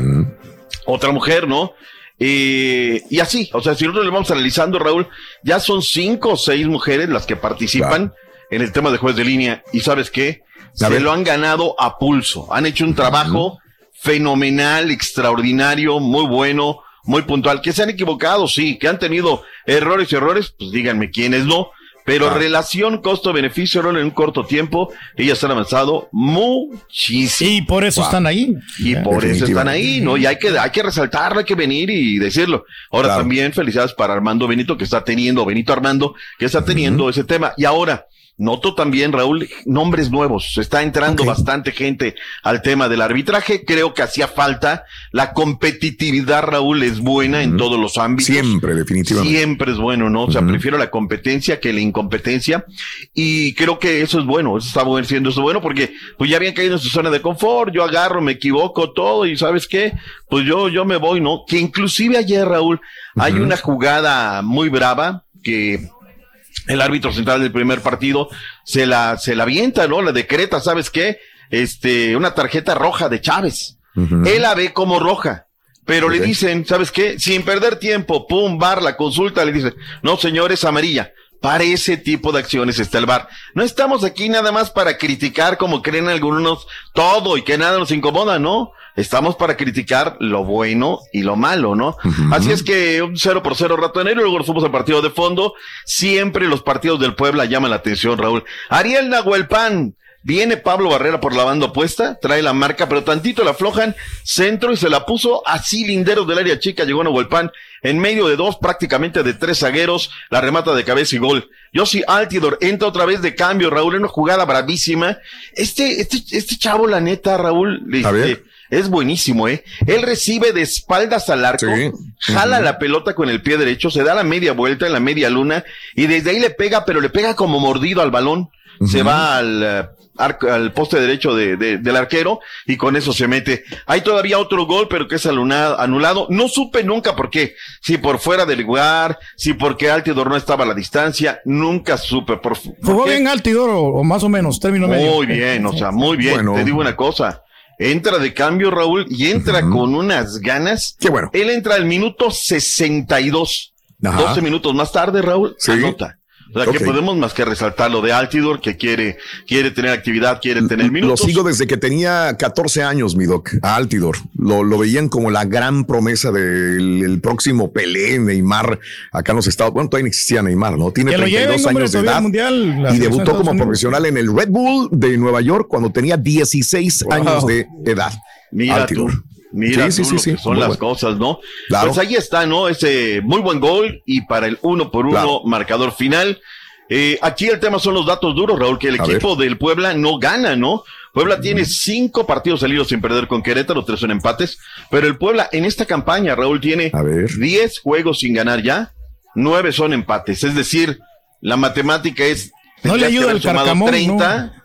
S: otra mujer, ¿no? Eh, y así, o sea, si nosotros le vamos analizando, Raúl, ya son cinco o seis mujeres las que participan en el tema de juez de línea. Y sabes qué? Se lo han ganado a pulso. Han hecho un trabajo fenomenal, extraordinario, muy bueno, muy puntual. Que se han equivocado, sí, que han tenido errores y errores, pues díganme quiénes no. Pero relación costo-beneficio, en un corto tiempo, ellas han avanzado muchísimo.
B: Y por eso están ahí.
S: Y por eso están ahí, ¿no? Y hay que, hay que resaltarlo, hay que venir y decirlo. Ahora también felicidades para Armando Benito, que está teniendo, Benito Armando, que está teniendo ese tema. Y ahora, Noto también, Raúl, nombres nuevos. Está entrando bastante gente al tema del arbitraje. Creo que hacía falta. La competitividad, Raúl, es buena en todos los ámbitos.
A: Siempre, definitivamente.
S: Siempre es bueno, ¿no? O sea, prefiero la competencia que la incompetencia. Y creo que eso es bueno. Eso está siendo eso bueno porque pues ya habían caído en su zona de confort. Yo agarro, me equivoco, todo. Y ¿sabes qué? Pues yo, yo me voy, ¿no? Que inclusive ayer, Raúl, hay una jugada muy brava que el árbitro central del primer partido se la, se la avienta, ¿no? La decreta, ¿sabes qué? Este, una tarjeta roja de Chávez. Él la ve como roja. Pero le dicen, ¿sabes qué? Sin perder tiempo, pum, bar, la consulta, le dice, no, señor, es amarilla. Para ese tipo de acciones está el bar. No estamos aquí nada más para criticar como creen algunos todo y que nada nos incomoda, ¿no? Estamos para criticar lo bueno y lo malo, ¿no? Así es que un cero por cero ratonero, luego nos fuimos al partido de fondo. Siempre los partidos del Puebla llaman la atención, Raúl. Ariel Nahuelpan. Viene Pablo Barrera por la banda opuesta, trae la marca, pero tantito la aflojan, centro y se la puso así linderos del área chica, llegó Nahuelpan en medio de dos, prácticamente de tres zagueros, la remata de cabeza y gol. Yossi Altidor entra otra vez de cambio, Raúl, en una jugada bravísima. Este, este, este chavo, la neta, Raúl, este, es buenísimo, ¿eh? Él recibe de espaldas al arco, jala la pelota con el pie derecho, se da la media vuelta en la media luna y desde ahí le pega, pero le pega como mordido al balón. Se va al, eh, al poste derecho de, del arquero y con eso se mete. Hay todavía otro gol, pero que es anulado. No supe nunca por qué. Si por fuera del lugar, si porque Altidor no estaba a la distancia, nunca supe. Por,
B: ¿Jugó bien Altidor o, más o menos? Término
S: muy
B: medio.
S: Muy bien, o sea, muy bien. Te digo una cosa entra de cambio Raúl y entra con unas ganas.
A: Qué bueno.
S: Él entra al minuto 62. Ajá. 12 minutos más tarde, Raúl,
A: Sí.
S: anota. O sea, que podemos más que resaltar lo de Altidor, que quiere, quiere tener actividad, quiere tener
A: Lo
S: minutos.
A: sigo desde que tenía 14 años, mi doc, a Altidor. Lo, lo veían como la gran promesa del el próximo Pelé, Neymar, acá en los Estados Bueno, todavía no existía Neymar, ¿no? Tiene
B: Que lo
A: 32
B: lleven, hombre,
A: años de edad
B: al Mundial,
A: y debutó como
B: Unidos.
A: profesional en el Red Bull de Nueva York cuando tenía 16 años de edad.
S: Mira
A: Altidor.
S: tú, mira
A: Sí, sí,
S: tú
A: sí,
S: lo
A: sí,
S: que son las
A: bueno.
S: cosas, ¿no?
A: Claro.
S: Pues ahí está, ¿no? Ese muy buen gol y para el uno por uno
A: Claro.
S: marcador final. Eh, aquí el tema son los datos duros, Raúl, que el
A: A
S: equipo del Puebla no gana, ¿no? Puebla tiene cinco partidos salidos sin perder con Querétaro, tres son empates, pero el Puebla en esta campaña, Raúl, tiene diez juegos sin ganar ya, nueve son empates, es decir, la matemática es...
B: No le ayuda el Carcamón,
S: 30.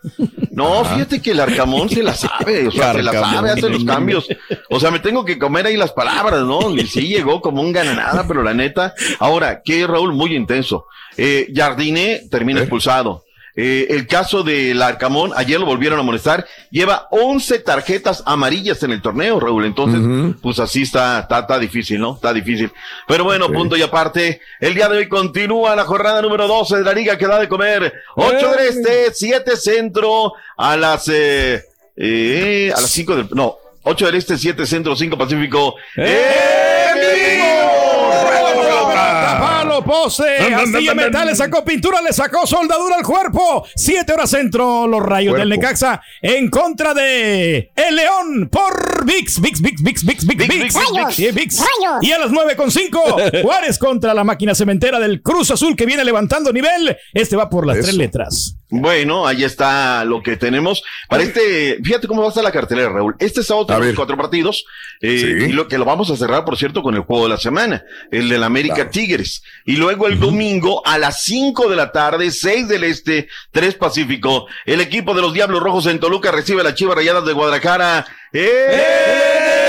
S: No, fíjate que el Arcamón se la sabe, o sea, se la sabe, hace los cambios. O sea, me tengo que comer ahí las palabras, ¿no? Y sí llegó como un gananada, pero la neta. Ahora, que Raúl muy intenso. Eh, Jardine termina expulsado. Eh, el caso del Arcamón, ayer lo volvieron a molestar, lleva 11 tarjetas amarillas en el torneo, Raúl. Entonces, pues así está, está, está difícil, ¿no? Está difícil. Pero bueno, punto y aparte, el día de hoy continúa la jornada número 12 de la liga que da de comer. 8 del este, 7 centro, a las, eh, eh, a las 5 del, no, 8 del este, 7 centro, 5 pacífico.
B: Palo, pose, Astilla Metal le sacó pintura, le sacó soldadura al cuerpo. Siete horas centro, los rayos del
A: Cuerpo.
B: Necaxa en contra de El León por VIX, VIX, VIX, VIX, VIX, VIX, VIX,
F: Rayos,
B: Sí, VIX.
F: rayos.
B: Y a las nueve con cinco, Juárez contra la máquina cementera del Cruz Azul que viene levantando nivel. Este va por las tres letras.
S: Bueno, ahí está lo que tenemos. Para este, fíjate cómo va a estar la cartelera, Raúl. Este sábado tenemos cuatro partidos, eh, y lo que lo vamos a cerrar, por cierto, con el juego de la semana, el del América Tigres. Y luego el domingo a las cinco de la tarde, seis del este, tres Pacífico, el equipo de los Diablos Rojos en Toluca recibe a las Chivas Rayadas de Guadalajara.
B: Orden.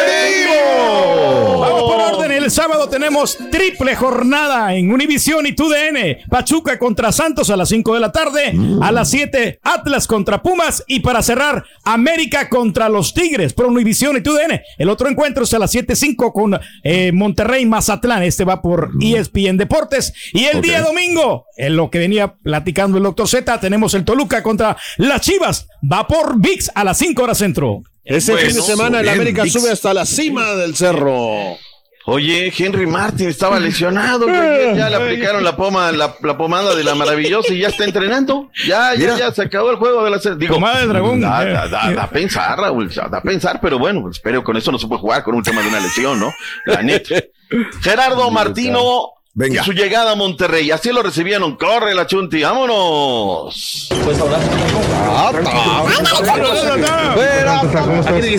B: El sábado tenemos triple jornada en Univisión y TUDN. Pachuca contra Santos a las 5 de la tarde. A las 7, Atlas contra Pumas. Y para cerrar, América contra los Tigres por Univisión y TUDN. El otro encuentro es a las 7.05 con eh, Monterrey Mazatlán. Este va por ESPN Deportes. Y el día domingo, en lo que venía platicando el doctor Z, tenemos el Toluca contra las Chivas. Va por VIX a las 5 horas centro.
C: Ese
S: Bueno,
C: fin de semana el América
A: Dix.
C: sube hasta la cima del cerro.
S: Oye, Henry Martin estaba lesionado, güey, ya le aplicaron la poma, la, la pomada de la maravillosa y ya está entrenando. Ya, ya,
B: Mira.
S: ya se acabó el juego de la serie. Digo,
B: Pomada del dragón.
S: Da, da, da- da a pensar, Raúl, da a pensar, pero bueno, espero con eso no se puede jugar con un tema de una lesión, ¿no? La neta. Gerardo Martino
A: Venga.
S: y su llegada a Monterrey, así lo recibieron. Corre la chunti, vámonos.
P: Pues ahora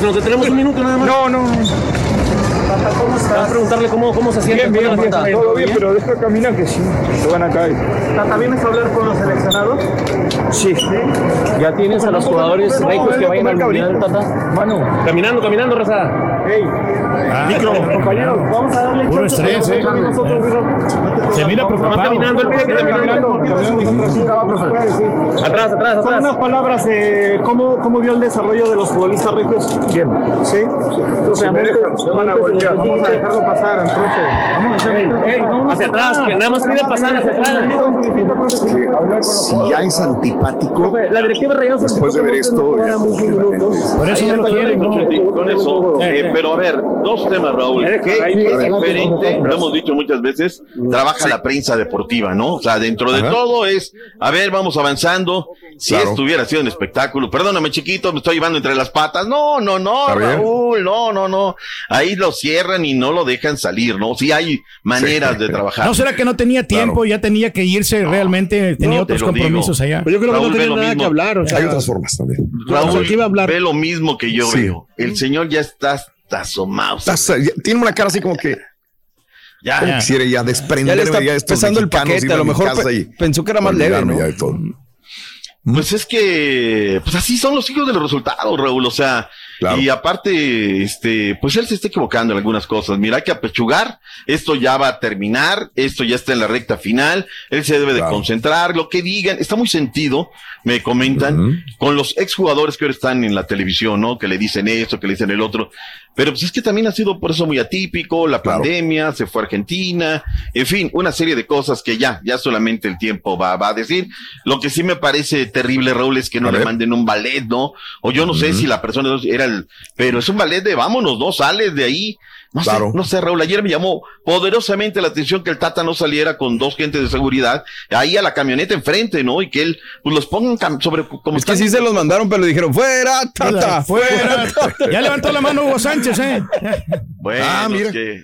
C: nos detenemos un minuto nada más.
B: No, no.
P: Vas a preguntarle cómo, cómo se siente.
T: Bien, bien,
P: ¿Cómo
T: bien, todo bien, pero deja caminar que sí, se van a caer.
P: Tata, ¿vienes a hablar con los seleccionados?
T: Sí.
P: ¿Ya tienes a los jugadores
T: No,
P: ricos que
T: a
P: vayan al mundial. Tata? Mano.
C: Caminando, caminando, Raza.
T: Ey,
B: Micro.
T: compañeros, vamos a darle
B: estrés, eh.
T: nosotros, mijo.
B: Se mira preocupado.
C: caminando, él esté caminando. Atrás, atrás,
T: Con
C: atrás.
T: unas palabras, eh, ¿cómo, ¿cómo vio el desarrollo de los futbolistas ricos? Bien. ¿Sí? Entonces, antes- vamos a dejarlo pasar, entonces. Vamos a
C: Hacia atrás, que nada más pide pasar hacia atrás.
A: Si ya es antipático,
C: La directiva Rayados
A: después de ver esto,
B: Por eso no lo quieren, ¿no?
S: Con eso, eh, pero a ver, dos temas, Raúl. ¿Qué,
C: ver.
S: diferente? Lo hemos dicho muchas veces, trabaja la prensa deportiva, ¿no? O sea, dentro de
A: Ajá.
S: todo es, a ver, vamos avanzando. Si
A: Claro.
S: esto hubiera sido un espectáculo, perdóname, chiquito, me estoy llevando entre las patas. No, no, no. Raúl, no, no, no. Ahí lo cierran y no lo dejan salir, ¿no? Sí hay maneras de trabajar.
B: ¿No será que no tenía tiempo? Ya tenía que irse realmente, tenía
S: No,
B: otros
S: te lo digo.
B: compromisos allá.
C: Pero yo creo que
S: Raúl,
C: no
S: ve
C: tenía
S: lo
C: nada
S: mismo.
C: que hablar. O sea,
A: hay otras formas también.
S: Raúl,
C: ¿qué iba a hablar?
S: ve lo mismo que yo
A: Sí.
S: veo. El señor ya está hasta asomado.
A: Tiene una cara así como que
S: Ya,
A: como
S: ya.
A: quisiera ya
D: Ya le
A: desprenderme
D: está
A: ya
D: pesando el paquete. A lo mejor pe- pensó que era más leve, ¿no?
A: ya de todo.
S: Pues es que, pues así son los hijos de los resultados, Raúl. O sea,
A: Claro.
S: y aparte, este, pues él se está equivocando en algunas cosas. Mira, hay que apechugar. Esto ya va a terminar. Esto ya está en la recta final. Él se debe de concentrar. Lo que digan está muy sentido. Me comentan con los exjugadores que ahora están en la televisión, ¿no? Que le dicen esto, que le dicen el otro. Pero pues es que también ha sido por eso muy atípico. La
A: Claro.
S: pandemia, se fue a Argentina. En fin, una serie de cosas que ya, ya solamente el tiempo va, va a decir. Lo que sí me parece terrible, Raúl, es que no le manden un ballet, ¿no? O yo no sé si la persona era el, pero es un ballet de vámonos, no sales de ahí. No
A: Claro.
S: sé, no sé, Raúl, ayer me llamó poderosamente la atención que el Tata no saliera con dos gentes de seguridad ahí a la camioneta enfrente, ¿no? Y que él, pues los pongan sobre, como
D: Es que sí se los mandaron, pero le dijeron, fuera, tata,
B: Fuera. Ya levantó la mano Hugo Sánchez, ¿eh?
S: Bueno,
A: Ah, mira.
S: es que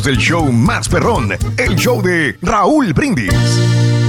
A: del show más perrón, el show de Raúl Brindis.